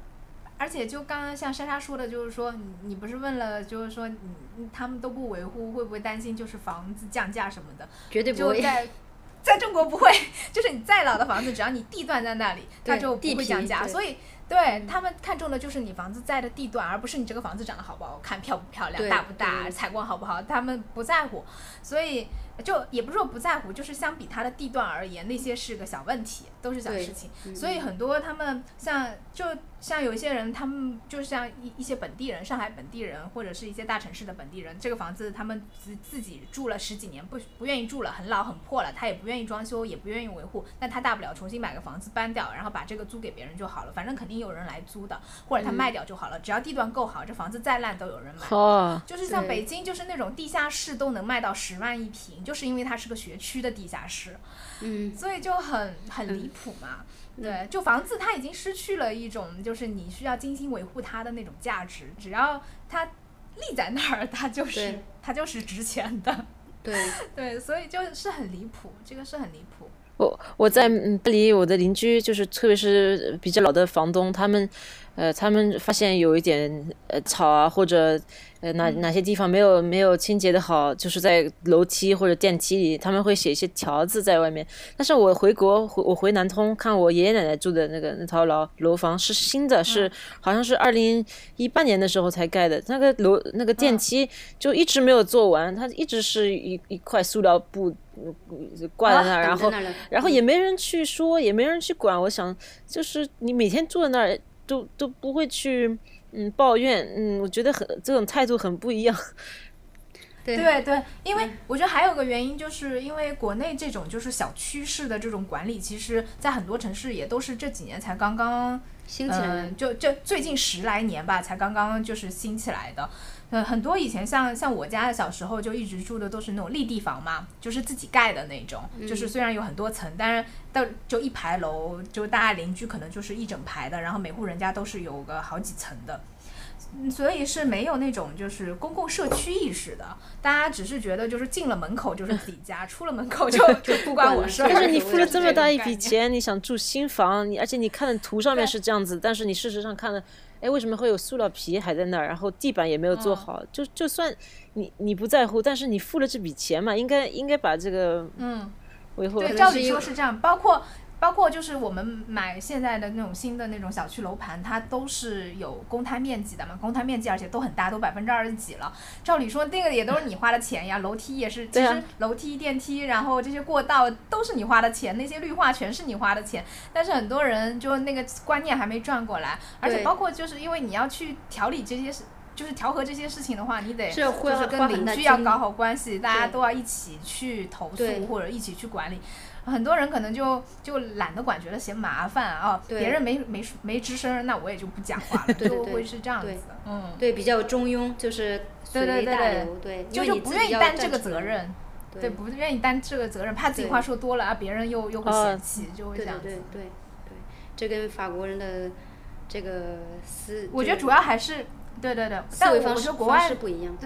而且就刚刚像莎莎说的，就是说你你不是问了，就是说他们都不维护，会不会担心就是房子降价什么的？绝对不会。就在在中国不会，<laughs> 就是你再老的房子，只要你地段在那里，它就不会降价。所以对他们看中的就是你房子在的地段，而不是你这个房子长得好不好看、漂不漂亮、大不大、采光好不好，他们不在乎。所以就也不是说不在乎，就是相比它的地段而言，那些是个小问题，都是小事情。嗯所以很多他们像就像有一些人，他们就像一一些本地人，上海本地人或者是一些大城市的本地人，这个房子他们自自己住了十几年，不不愿意住了，很老很破了，他也不愿意装修，也不愿意维护，那他大不了重新买个房子搬掉，然后把这个租给别人就好了，反正肯定有人来租的，或者他卖掉就好了，只要地段够好，这房子再烂都有人买。哦，就是像北京，就是那种地下室都能卖到十万一平，就是因为它是个学区的地下室。嗯，所以就很很离谱嘛。对，就房子它已经失去了一种就是你需要精心维护它的那种价值，只要它立在那儿，它就是它就是值钱的。对，<laughs> 对，所以就是很离谱，这个是很离谱。我我在嗯巴黎，我的邻居就是特别是比较老的房东，他们呃他们发现有一点呃草啊或者呃哪哪些地方没有没有清洁的好，就是在楼梯或者电梯里，他们会写一些条子在外面。但是我回国回我回南通看我爷爷奶奶住的那个那套楼楼房是新的，是好像是二零一八年的时候才盖的，那个楼那个电梯就一直没有做完，它一直是一一块塑料布呃挂在那儿，然后然后也没人去说，也没人去管。我想，就是你每天坐在那儿，都都不会去嗯抱怨，嗯，我觉得很这种态度很不一样。<laughs> 对对对，因为我觉得还有个原因，就是因为国内这种就是小趋势的这种管理，其实在很多城市也都是这几年才刚刚兴起来就就最近十来年吧，才刚刚就是兴起来的。呃，很多以前像像我家的小时候就一直住的都是那种立地房嘛，就是自己盖的那种，就是虽然有很多层，但是到就一排楼，就大家邻居可能就是一整排的，然后每户人家都是有个好几层的。嗯所以是没有那种就是公共社区意识的，大家只是觉得就是进了门口就是自己家，出了门口就 <laughs> 就不关我事儿。但是你付了这么大一笔钱，你想住新房，你而且你看的图上面是这样子，但是你事实上看了，哎，为什么会有塑料皮还在那儿，然后地板也没有做好？就就算你你不在乎，但是你付了这笔钱嘛，应该应该把这个嗯。维护对，照理说是这样，包括包括就是我们买现在的那种新的那种小区楼盘，它都是有公摊面积的嘛，公摊面积而且都很大，都百分之二十几了。照理说那个也都是你花的钱呀，楼梯也是，其实楼梯、电梯，然后这些过道都是你花的钱，那些绿化全是你花的钱。但是很多人就那个观念还没转过来，而且包括就是因为你要去调理这些事。就是调和这些事情的话，你得就是跟邻居要搞好关系，大家都要一起去投诉或者一起去管理。很多人可能就就懒得管，觉得嫌麻烦啊，对。别人没没没吱声，那我也就不讲话了，<laughs> 对对对。就会是这样子的，嗯，对，比较中庸，就是随对对对对。大流，对，就就不愿意担这。个责任，对。对，不愿意担这个责任，怕自己话说多了啊，别人又又会哦。嫌弃，就会这对对对样子。对对，这跟法国人的这个思，我觉得主要还是对对对，但我觉得国外式不一样。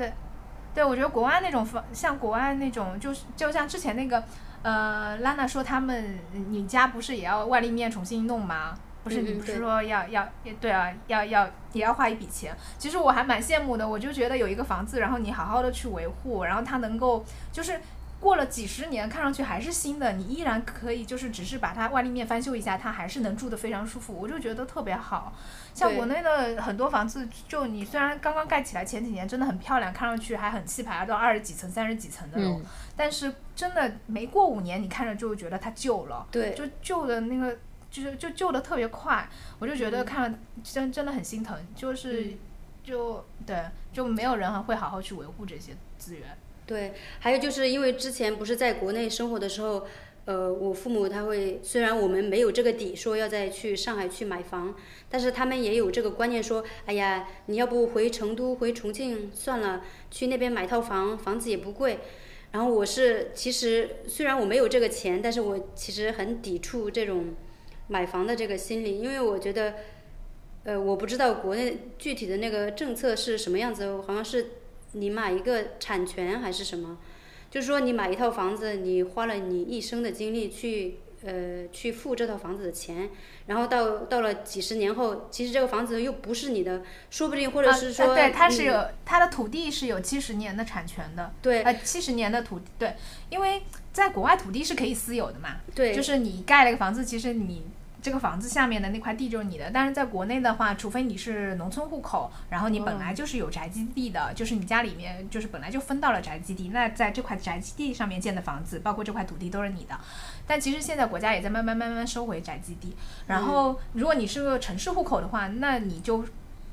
对，我觉得国外那种方，像国外那种，就是就像之前那个，呃，拉娜说他们，你家不是也要外立面重新弄吗？不是，你不是说要要对啊，要要也要花一笔钱。其实我还蛮羡慕的，我就觉得有一个房子，然后你好好的去维护，然后它能够就是。过了几十年，看上去还是新的，你依然可以就是只是把它外立面翻修一下，它还是能住得非常舒服，我就觉得特别好。像国内的很多房子，就你虽然刚刚盖起来，前几年真的很漂亮，看上去还很气派，都二十几层、三十几层的楼，嗯但是真的没过五年，你看着就会觉得它旧了，对，就旧的那个，就是就旧的特别快，我就觉得看了真真的很心疼，就是、嗯就对，就没有人会好好去维护这些资源。对，还有就是因为之前不是在国内生活的时候，呃，我父母他会虽然我们没有这个底说要再去上海去买房，但是他们也有这个观念说，哎呀，你要不回成都回重庆算了，去那边买套房，房子也不贵。然后我是其实虽然我没有这个钱，但是我其实很抵触这种买房的这个心理，因为我觉得，呃，我不知道国内具体的那个政策是什么样子，好像是你买一个产权还是什么，就是说你买一套房子，你花了你一生的精力去呃去付这套房子的钱。然后到到了几十年后，其实这个房子又不是你的，说不定或者是说，对，它是有它的土地是有七十年的产权的，对，呃，七十年的土地，对，因为在国外土地是可以私有的嘛，对，就是你盖了一个房子，其实你。这个房子下面的那块地就是你的，但是在国内的话，除非你是农村户口，然后你本来就是有宅基地的，就是你家里面就是本来就分到了宅基地，那在这块宅基地上面建的房子，包括这块土地都是你的。但其实现在国家也在慢慢慢慢收回宅基地，然后如果你是个城市户口的话，那你就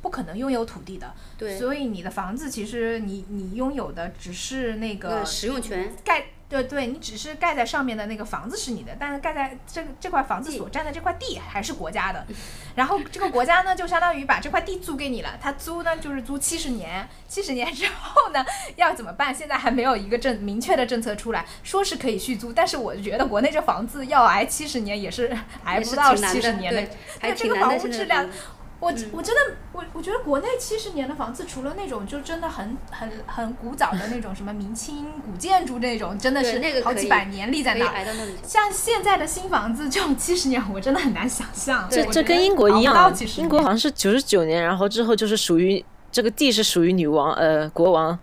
不可能拥有土地的。对，所以你的房子其实你你拥有的只是那个使用权盖。对对，你只是盖在上面的那个房子是你的，但是盖在这个这块房子所占的这块地还是国家的。<laughs> 然后这个国家呢，就相当于把这块地租给你了，他租呢就是租七十年，七十年之后呢要怎么办？现在还没有一个政明确的政策出来，说是可以续租，但是我觉得国内这房子要挨七十年也是 <laughs> 挨不到七十年的，对这个房屋质量。我我真的我我觉得国内七十年的房子，除了那种就真的很很很古早的那种什么明清古建筑那种，真的是好几百年立在那。像现在的新房子这种七十年，我真的很难想象。这这跟英国一样，英国好像是九十九年，然后之后就是属于这个地是属于女王呃国王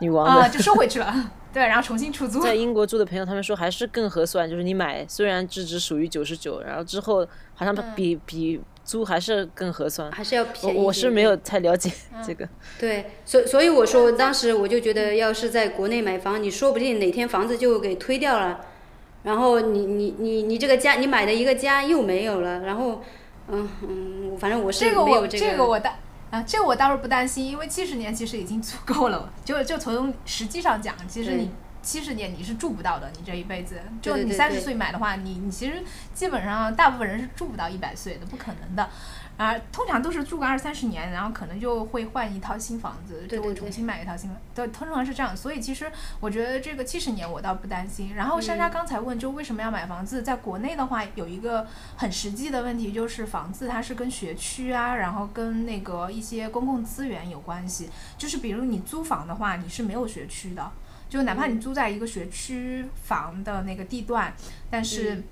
女王的，就收回去了。对，然后重新出租。在英国住的朋友他们说还是更合算，就是你买虽然只只属于九十九，然后之后好像比比。租还是更合算，还是要便宜。我我是没有太了解这个。对，所所以我说，当时我就觉得，要是在国内买房，你说不定哪天房子就给推掉了，然后你你你你这个家，你买的一个家又没有了，然后，嗯嗯，反正我是没有这个。这个我担啊，这个我倒是不担心，因为七十年其实已经足够了。就就从实际上讲，其实你。七十年你是住不到的，你这一辈子，就你三十岁买的话，你你其实基本上大部分人是住不到一百岁的，不可能的。啊，通常都是住个二三十年，然后可能就会换一套新房子，就会重新买一套新房。对，通常是这样。所以其实我觉得这个七十年我倒不担心。然后珊莎刚才问，就为什么要买房子？在国内的话，有一个很实际的问题，就是房子它是跟学区啊，然后跟那个一些公共资源有关系。就是比如你租房的话，你是没有学区的。就哪怕你租在一个学区房的那个地段，但是，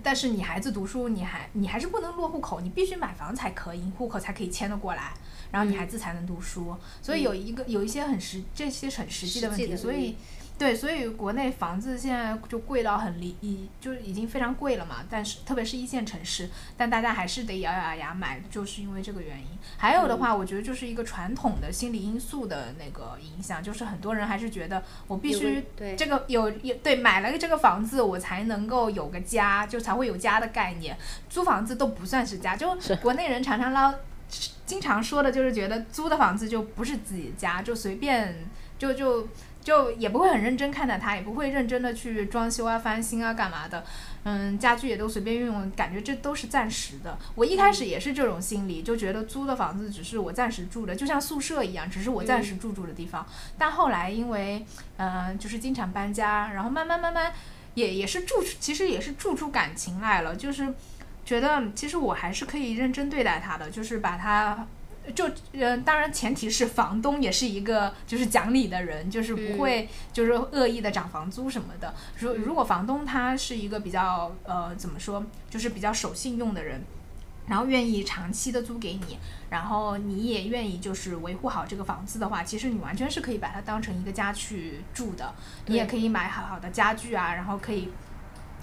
但是你孩子读书，你还你还是不能落户口，你必须买房才可以，户口才可以迁得过来，然后你孩子才能读书。所以有一个有一些很实这些很实际的问题，所以。对，所以国内房子现在就贵到很离，已就是已经非常贵了嘛。但是特别是一线城市，但大家还是得咬咬牙买，就是因为这个原因。还有的话，我觉得就是一个传统的心理因素的那个影响，就是很多人还是觉得我必须这个有有对买了这个房子，我才能够有个家，就才会有家的概念。租房子都不算是家，就国内人常常捞，经常说的就是觉得租的房子就不是自己的家，就随便就就。就也不会很认真看待它，也不会认真的去装修啊、翻新啊、干嘛的，嗯，家具也都随便用，感觉这都是暂时的。我一开始也是这种心理，就觉得租的房子只是我暂时住的，就像宿舍一样，只是我暂时住住的地方。但后来因为，嗯，就是经常搬家，然后慢慢慢慢，也也是住，其实也是住出感情来了，就是觉得其实我还是可以认真对待它的，就是把它。就嗯，当然前提是房东也是一个就是讲理的人，就是不会就是恶意的涨房租什么的。如如果房东他是一个比较呃怎么说，就是比较守信用的人，然后愿意长期的租给你，然后你也愿意就是维护好这个房子的话，其实你完全是可以把它当成一个家去住的。你也可以买好好的家具啊，然后可以。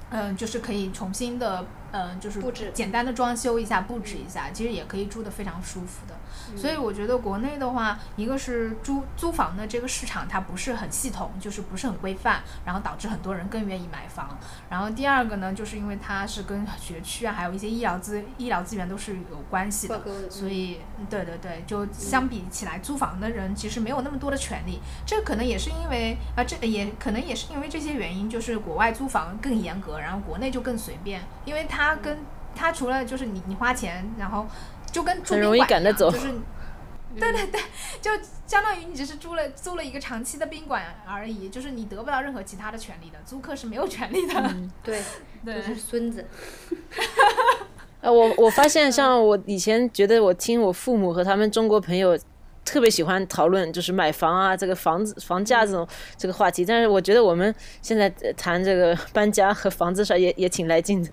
嗯，就是可以重新的，嗯，就是布置简单的装修一下，布置一下，其实也可以住得非常舒服的。所以我觉得国内的话，一个是租租房的这个市场它不是很系统，就是不是很规范，然后导致很多人更愿意买房。然后第二个呢，就是因为它是跟学区啊，还有一些医疗资医疗资源都是有关系的，所以对对对，就相比起来，租房的人其实没有那么多的权利。这可能也是因为啊，这也可能也是因为这些原因，就是国外租房更严格，然后国内就更随便，因为它跟它除了就是你你花钱，然后。就跟住宾馆一样，就是，<laughs> 对对对，就相当于你只是租了租了一个长期的宾馆而已，就是你得不到任何其他的权利的，租客是没有权利的。<laughs> 对，就是孙子。<laughs> 呃，我我发现，像我以前觉得，我听我父母和他们中国朋友特别喜欢讨论，就是买房啊，这个房子房价这种这个话题。但是我觉得我们现在谈这个搬家和房子上也也挺来劲的。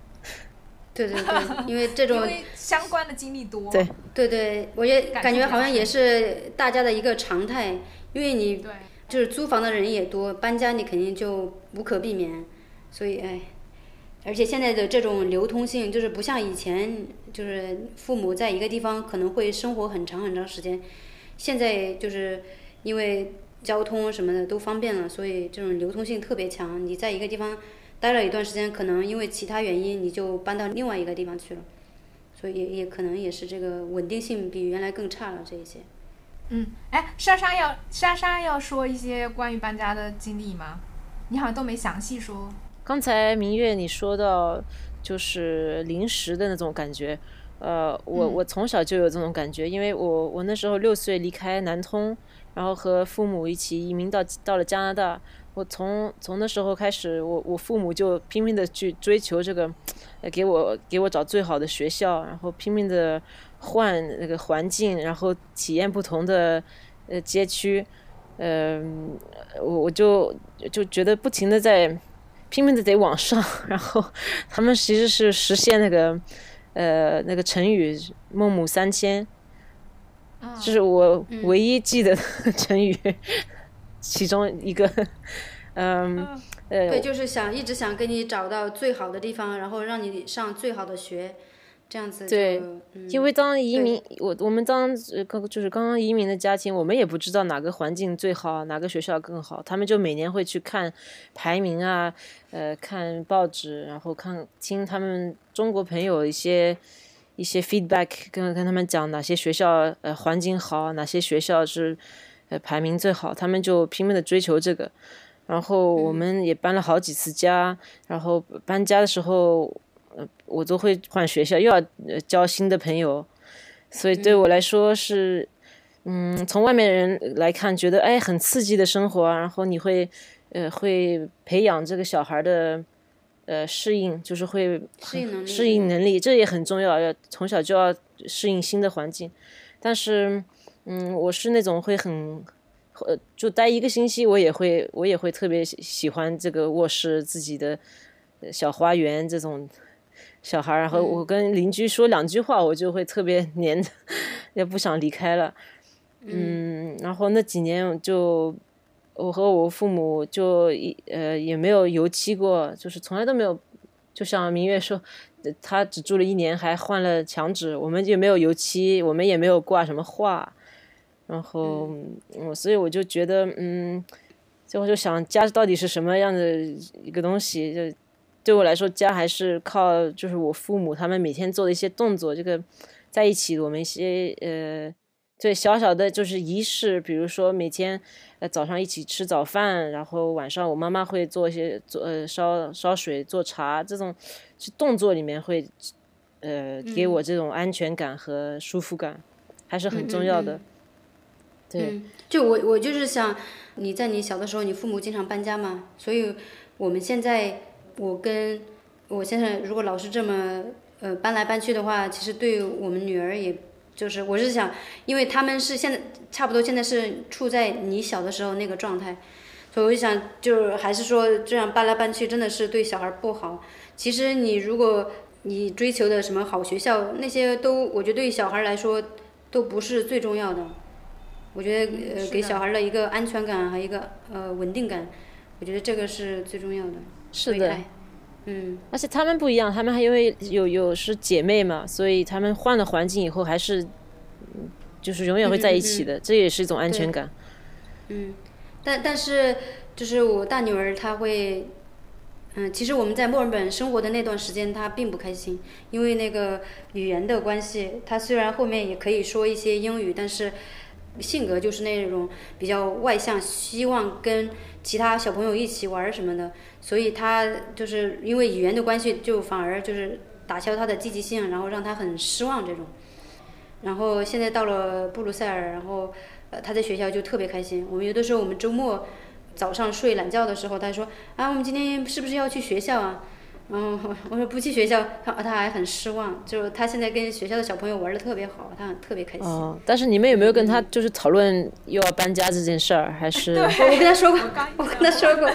对对对，<laughs> 因为这种相关的经历多。对对对，我也感觉好像也是大家的一个常态，因为你就是租房的人也多，搬家你肯定就无可避免，所以哎，而且现在的这种流通性就是不像以前，就是父母在一个地方可能会生活很长很长时间，现在就是因为交通什么的都方便了，所以这种流通性特别强，你在一个地方。待了一段时间，可能因为其他原因，你就搬到另外一个地方去了，所以也也可能也是这个稳定性比原来更差了这一些。嗯，哎，莎莎要莎莎要说一些关于搬家的经历吗？你好像都没详细说。刚才明月你说到就是临时的那种感觉，呃，我我从小就有这种感觉，因为我我那时候六岁离开南通，然后和父母一起移民到到了加拿大。我从从那时候开始，我我父母就拼命的去追求这个，呃，给我给我找最好的学校，然后拼命的换那个环境，然后体验不同的呃街区，嗯，我我就就觉得不停的在拼命的得往上，然后他们其实是实现那个呃那个成语孟母三迁，这是我唯一记得的 <laughs> 成语。其中一个，<laughs> 嗯，呃，对，就是想一直想给你找到最好的地方，然后让你上最好的学，这样子。对，因为当移民，我我们当刚就是刚刚移民的家庭，我们也不知道哪个环境最好，哪个学校更好。他们就每年会去看排名啊，呃，看报纸，然后看听他们中国朋友一些一些 feedback，跟跟他们讲哪些学校呃环境好，哪些学校是。呃，排名最好，他们就拼命的追求这个，然后我们也搬了好几次家，然后搬家的时候，呃，我都会换学校，又要交新的朋友，所以对我来说是，嗯，从外面人来看，觉得哎很刺激的生活啊，然后你会，呃，会培养这个小孩的，呃，适应，就是会适应能力，适应能力，这也很重要，要从小就要适应新的环境，但是。嗯，我是那种会很，呃，就待一个星期，我也会，我也会特别喜欢这个卧室自己的小花园这种小孩儿，然后我跟邻居说两句话，我就会特别黏，<laughs> 也不想离开了。嗯，然后那几年就我和我父母就一呃也没有油漆过，就是从来都没有，就像明月说。他只住了一年，还换了墙纸，我们也没有油漆，我们也没有挂什么画。然后，我所以我就觉得，嗯，最后就想家到底是什么样的一个东西？就对我来说，家还是靠就是我父母他们每天做的一些动作，这个在一起，我们一些呃，对小小的就是仪式，比如说每天呃早上一起吃早饭，然后晚上我妈妈会做一些做呃烧烧水做茶，这种动作里面会呃给我这种安全感和舒服感，还是很重要的。嗯，嗯就我我就是想，你在你小的时候，你父母经常搬家嘛，所以我们现在我跟我先生如果老是这么呃搬来搬去的话，其实对我们女儿也就是我是想，因为他们是现在差不多现在是处在你小的时候那个状态，所以我就想就是还是说这样搬来搬去真的是对小孩不好。其实你如果你追求的什么好学校那些都，我觉得对小孩来说都不是最重要的。我觉得呃，给小孩的一个安全感和一个呃稳定感，我觉得这个是最重要的。是的，嗯，而且他们不一样，他们还因为有有是姐妹嘛，所以他们换了环境以后还是，嗯就是永远会在一起的，这也是一种安全感。嗯，但但是就是我大女儿她会，嗯，其实我们在墨尔本生活的那段时间，她并不开心，因为那个语言的关系。她虽然后面也可以说一些英语，但是性格就是那种比较外向，希望跟其他小朋友一起玩什么的，所以他就是因为语言的关系，就反而就是打消他的积极性，然后让他很失望这种。然后现在到了布鲁塞尔，然后呃他在学校就特别开心。我们有的时候我们周末早上睡懒觉的时候，他说啊我们今天是不是要去学校啊？然后我说不去学校，他他还很失望。就是他现在跟学校的小朋友玩的特别好，他很特别开心。哦，但是你们有没有跟他就是讨论又要搬家这件事儿？还是我我跟他说过我跟他说过，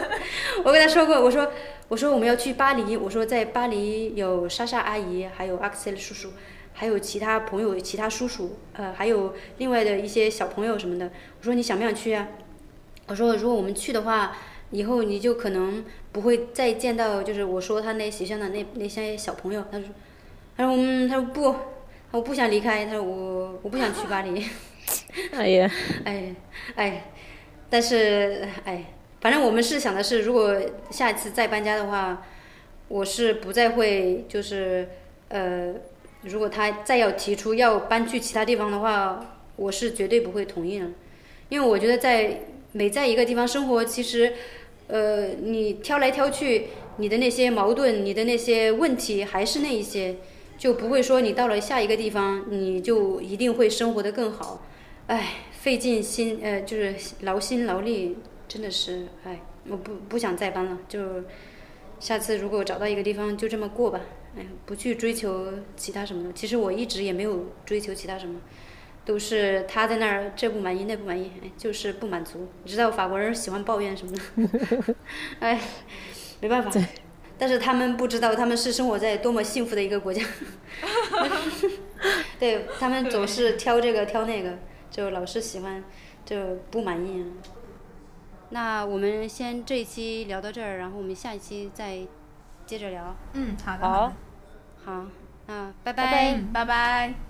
我跟他说过，<laughs> 我说我说我们要去巴黎，我说在巴黎有莎莎阿姨，还有阿克塞尔叔叔，还有其他朋友、其他叔叔，呃，还有另外的一些小朋友什么的。我说你想不想去啊？我说如果我们去的话，以后你就可能不会再见到，就是我说他那学校的那那些小朋友。他说，他说嗯，他说不，我不想离开，他说我我不想去巴黎。哎呀，<laughs> 哎哎，但是哎，反正我们是想的是，如果下一次再搬家的话，我是不再会就是呃，如果他再要提出要搬去其他地方的话，我是绝对不会同意的，因为我觉得在每在一个地方生活，其实呃，你挑来挑去，你的那些矛盾，你的那些问题还是那一些，就不会说你到了下一个地方，你就一定会生活的更好。哎，费尽心呃，就是劳心劳力，真的是哎，我不不想再搬了，就下次如果找到一个地方就这么过吧，哎，不去追求其他什么的。其实我一直也没有追求其他什么，都是他在那儿这不满意那不满意，哎，就是不满足。你知道法国人喜欢抱怨什么的，<laughs> 哎，没办法。但是他们不知道，他们是生活在多么幸福的一个国家。<laughs> 对他们总是挑这个挑那个。就老是喜欢，就不满意。那我们先这一期聊到这儿，然后我们下一期再接着聊。嗯，好的，好，好，那拜拜拜嗯，拜拜。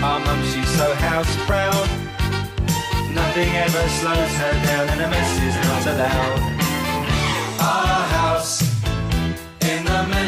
Our mum, she's so house proud. Nothing ever slows her down and a mess is not allowed. Our house in the middle